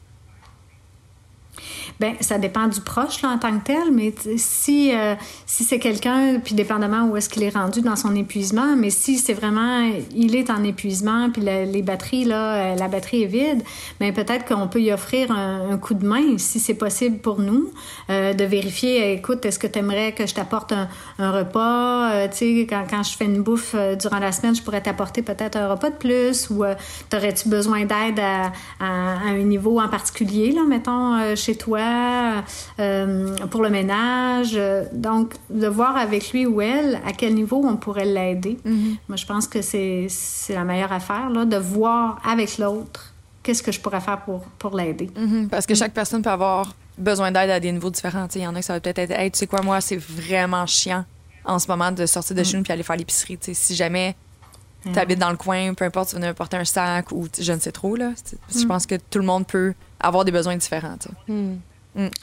Ben, ça dépend du proche là, en tant que tel, mais si, euh, si c'est quelqu'un, puis dépendamment où est-ce qu'il est rendu dans son épuisement, mais si c'est vraiment, il est en épuisement, puis la- les batteries, là, euh, la batterie est vide, ben peut-être qu'on peut y offrir un, coup de main, si c'est possible pour nous, euh, de vérifier, écoute, est-ce que tu aimerais que je t'apporte un, repas, tu sais, quand, quand je fais une bouffe durant la semaine, je pourrais t'apporter peut-être un repas de plus, ou t'aurais-tu besoin d'aide à, à- un niveau en particulier, là, mettons, chez toi, euh, pour le ménage. Donc, de voir avec lui ou elle à quel niveau on pourrait l'aider. Moi, je pense que c'est la meilleure affaire, là, de voir avec l'autre qu'est-ce que je pourrais faire pour, pour l'aider. Mhm, Parce que chaque personne peut avoir besoin d'aide à des niveaux différents. Il y en a qui ça va peut-être être Hey, tu sais quoi, moi, c'est vraiment chiant en ce moment de sortir de chez nous puis aller faire l'épicerie. Si jamais tu habites dans le coin, peu importe, tu veux apporter un sac ou je ne sais trop. Là. Je pense que tout le monde peut avoir des besoins différents. tu sais.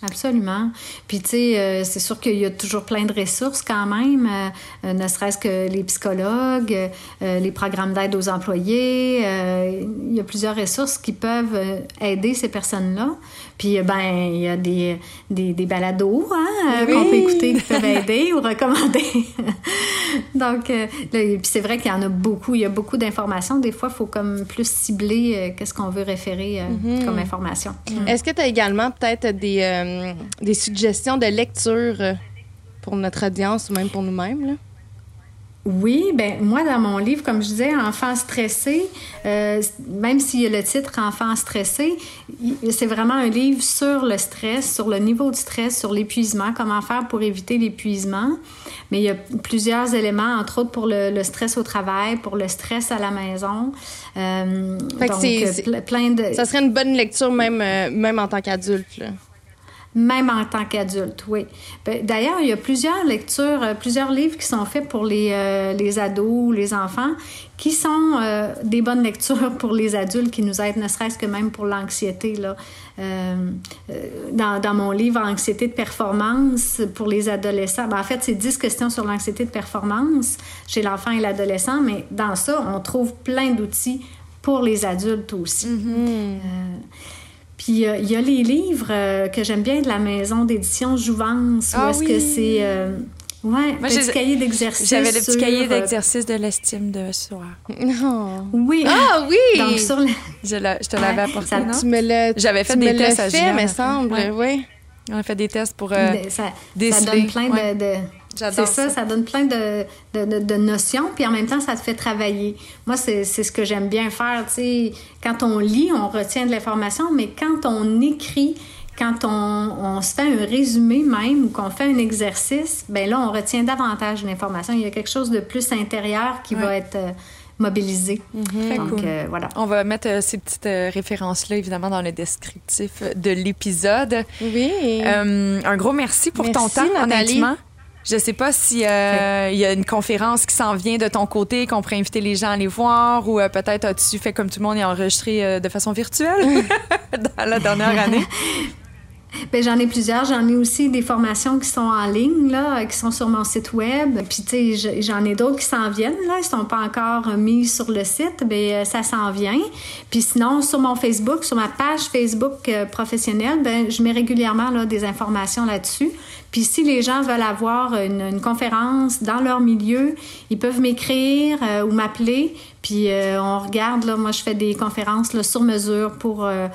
Absolument. Puis, tu sais, euh, c'est sûr qu'il y a toujours plein de ressources quand même, euh, euh, ne serait-ce que les psychologues, euh, les programmes d'aide aux employés. il y a plusieurs ressources qui peuvent aider ces personnes-là. Puis, euh, ben, il y a des, des, des balados hein, euh, qu'on peut écouter qui peuvent aider ou recommander. *laughs* Donc, euh, là, puis c'est vrai qu'il y en a beaucoup. Il y a beaucoup d'informations. Des fois, il faut comme plus cibler euh, qu'est-ce qu'on veut référer euh, comme information. Est-ce que tu as également peut-être des, des suggestions de lecture pour notre audience ou même pour nous-mêmes? Oui, ben moi dans mon livre, comme je disais, Enfants stressés, euh, même s'il y a le titre Enfants stressés, il- c'est vraiment un livre sur le stress, sur le niveau de stress, sur l'épuisement, comment faire pour éviter l'épuisement. Mais il y a plusieurs éléments, entre autres pour le, le stress au travail, pour le stress à la maison. Euh, donc, euh, plein de... Ça serait une bonne lecture même, euh, même en tant qu'adulte. Même en tant qu'adulte, oui. Ben, D'ailleurs, il y a plusieurs lectures, euh, plusieurs livres qui sont faits pour les, euh, les ados, les enfants, qui sont euh, des bonnes lectures pour les adultes qui nous aident, ne serait-ce que même pour l'anxiété. là. Euh, dans, dans mon livre Anxiété de performance pour les adolescents, ben, en fait, c'est 10 questions sur l'anxiété de performance chez l'enfant et l'adolescent, mais dans ça, on trouve plein d'outils pour les adultes aussi. Euh, Puis euh, il y a les livres euh, que j'aime bien de la maison d'édition Jouvence, où Ah est-ce oui. que c'est... euh, ouais, Moi, petit j'ai- cahier d'exercice. J'avais le petit sur, cahier d'exercice de l'estime de soir. Non. Oui. Ah oui! Donc, sur le- Je, la- je te l'avais apporté, ça- non? Tu me l'as J'avais fait tu des me tests à fait, me semble, Ouais. oui. On a fait des tests pour euh, ça, ça déceler. donne plein Ouais. de... de- C'est ça, ça, donne plein de, de, de- de notions, puis en même temps, ça te fait travailler. Moi, c'est c'est ce que j'aime bien faire. tu sais. Quand on lit, on retient de l'information, mais quand on écrit, quand on, on se fait un résumé même ou qu'on fait un exercice, ben là, on retient davantage l'information. Il y a quelque chose de plus intérieur qui Ouais. va être euh, mobilisé. Très Donc, cool. euh, voilà. On va mettre euh, ces petites euh, références-là, évidemment, dans le descriptif de l'épisode. Oui. Euh, un gros merci pour ton temps, Nathalie. honnêtement. Je sais pas si euh, il y a une conférence qui s'en vient de ton côté, qu'on pourrait inviter les gens à aller voir, ou euh, peut-être as-tu fait comme tout le monde et enregistré euh, de façon virtuelle *laughs* dans la dernière année? *laughs* *laughs* Ben, j'en ai plusieurs. J'en ai aussi des formations qui sont en ligne, là, qui sont sur mon site web. Puis, tu sais, je- j'en ai d'autres qui s'en viennent, là. Ils sont pas encore mis sur le site, mais euh, ça s'en vient. Puis sinon, sur mon Facebook, sur ma page Facebook euh, professionnelle, ben, je mets régulièrement, des informations là-dessus. Puis si les gens veulent avoir une, conférence dans leur milieu, ils peuvent m'écrire euh, ou m'appeler. Puis euh, on regarde, là, moi, je fais des conférences, sur mesure pour... euh,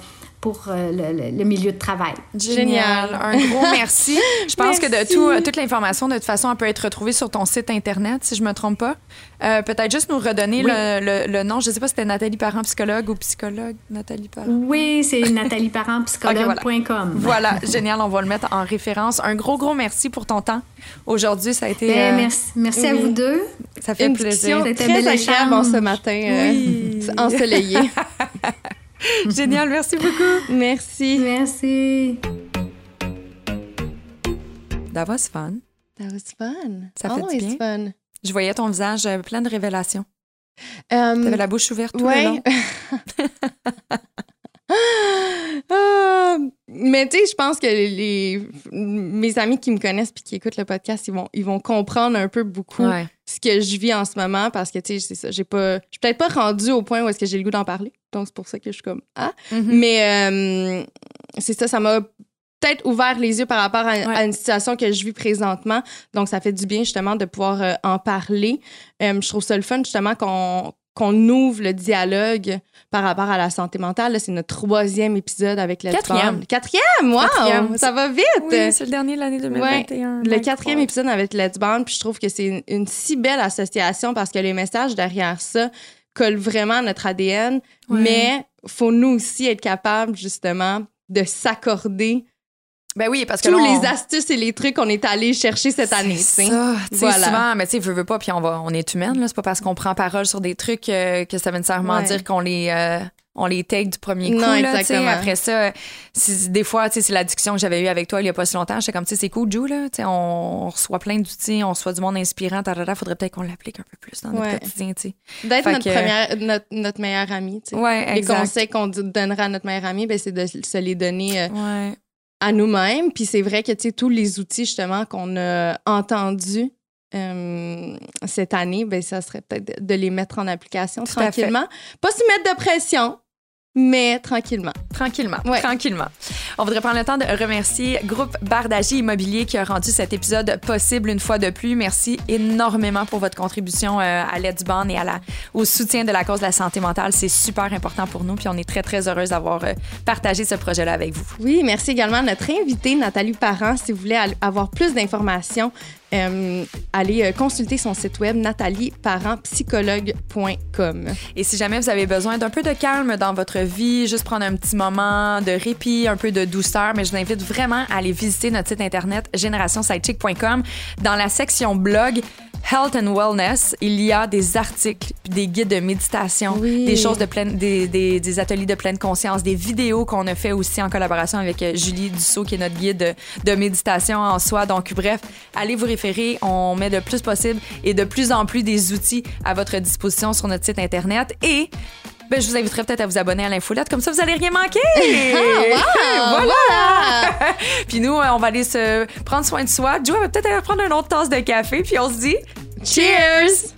pour euh, le, le- le milieu de travail. Génial. Un gros merci. *laughs* Je pense que de tout, euh, toute l'information, de toute façon, elle peut être retrouvée sur ton site Internet, si je me trompe pas. Euh, Peut-être juste nous redonner Oui. le, le- le nom. Je sais pas si c'était Nathalie Parent, psychologue ou psychologue Nathalie Parent. Oui, c'est *laughs* natalieparentpsychologue.com. Voilà, génial. On va le mettre en référence. Un gros, gros merci pour ton temps. Aujourd'hui, ça a été. Ben, euh, merci merci à vous deux. Ça fait Une plaisir. discussion C'était très agréable ce matin, euh, Oui. ensoleillé. *laughs* *laughs* Génial, merci beaucoup. Merci. Merci. That was fun. That was fun. Ça fait du Always bien. fun. Je voyais ton visage euh, plein de révélations. Euh, T'avais la bouche ouverte tout le long. *laughs* Ah, mais tu sais, je pense que les, mes amis qui me connaissent puis qui écoutent le podcast, ils vont, ils vont comprendre un peu beaucoup Ouais. ce que je vis en ce moment parce que tu sais, c'est ça, j'ai pas, je suis peut-être pas rendue au point où est-ce que j'ai le goût d'en parler. Donc c'est pour ça que je suis comme ah. Mhm. Mais euh, c'est ça, ça m'a peut-être ouvert les yeux par rapport à, Ouais. à une situation que je vis présentement. Donc, ça fait du bien justement de pouvoir euh, en parler. Euh, je trouve ça le fun justement qu'on qu'on ouvre le dialogue par rapport à la santé mentale. C'est notre troisième épisode avec la Quatrième. Quatrième, wow! Quatrième. Ça va vite! Oui, c'est le dernier de l'année 2021. Le quatrième épisode avec Let's Band, puis je trouve que c'est une, une si belle association parce que les messages derrière ça collent vraiment à notre ADN, Ouais. mais faut nous aussi être capables justement de s'accorder Ben oui, parce que tous là, on- les astuces et les trucs qu'on est allé chercher cette année. tu C'est sais. ça. Voilà. souvent, mais tu sais, veux, veux pas, puis on, va, on est humaine, là. C'est pas parce qu'on prend parole sur des trucs euh, que ça veut nécessairement Ouais. dire qu'on les. euh, on les take du premier coup, Non, là. Après ça, des fois, tu sais, c'est la discussion que j'avais eue avec toi il y a pas si longtemps. J'étais comme, tu sais, c'est cool, Joe, là. Tu sais, on, on reçoit plein d'outils, on reçoit du monde inspirant, tarara. Faudrait peut-être qu'on l'applique un peu plus dans notre Ouais. quotidien, tu sais. D'être notre, première, notre, notre meilleure amie. tu sais. Ouais, les conseils qu'on donnerait à notre meilleure amie, ben, c'est de se les donner euh, Ouais. À nous-mêmes. Puis c'est vrai que tu sais, tous les outils justement qu'on a entendus euh, cette année, ben, ça serait peut-être de, les mettre en application Tout tranquillement. Pas se mettre de pression, mais tranquillement. Tranquillement, Ouais. tranquillement. On voudrait prendre le temps de remercier Groupe Bardagie Immobilier qui a rendu cet épisode possible une fois de plus. Merci énormément pour votre contribution euh, à l'aide du ban et à la, au soutien de la cause de la santé mentale. C'est super important pour nous, puis on est très, très heureuse d'avoir euh, partagé ce projet-là avec vous. Oui, merci également à notre invitée, Nathalie Parent. Si vous voulez avoir plus d'informations, euh, allez euh, consulter son site web natalieparentpsychologue.com. Et si jamais vous avez besoin d'un peu de calme dans votre vie, juste prendre un petit moment de répit, un peu de douceur, mais je vous invite vraiment à aller visiter notre site internet générationsidechick.com. Dans la section blog, Health and Wellness, il y a des articles, des guides de méditation, Oui. des choses de pleine, des, des- des ateliers de pleine conscience, des vidéos qu'on a fait aussi en collaboration avec euh, Julie Dussault, qui est notre guide de, de méditation en soi. Donc, bref, allez vous référer. On met le plus possible et de plus en plus des outils à votre disposition sur notre site Internet. Et ben, je vous inviterai peut-être à vous abonner à l'infolette, comme ça vous allez rien manquer. *laughs* Ah, voilà. *laughs* puis nous, euh, on va aller se prendre soin de soi. Joe va peut-être aller prendre une autre tasse de café, puis on se dit Cheers!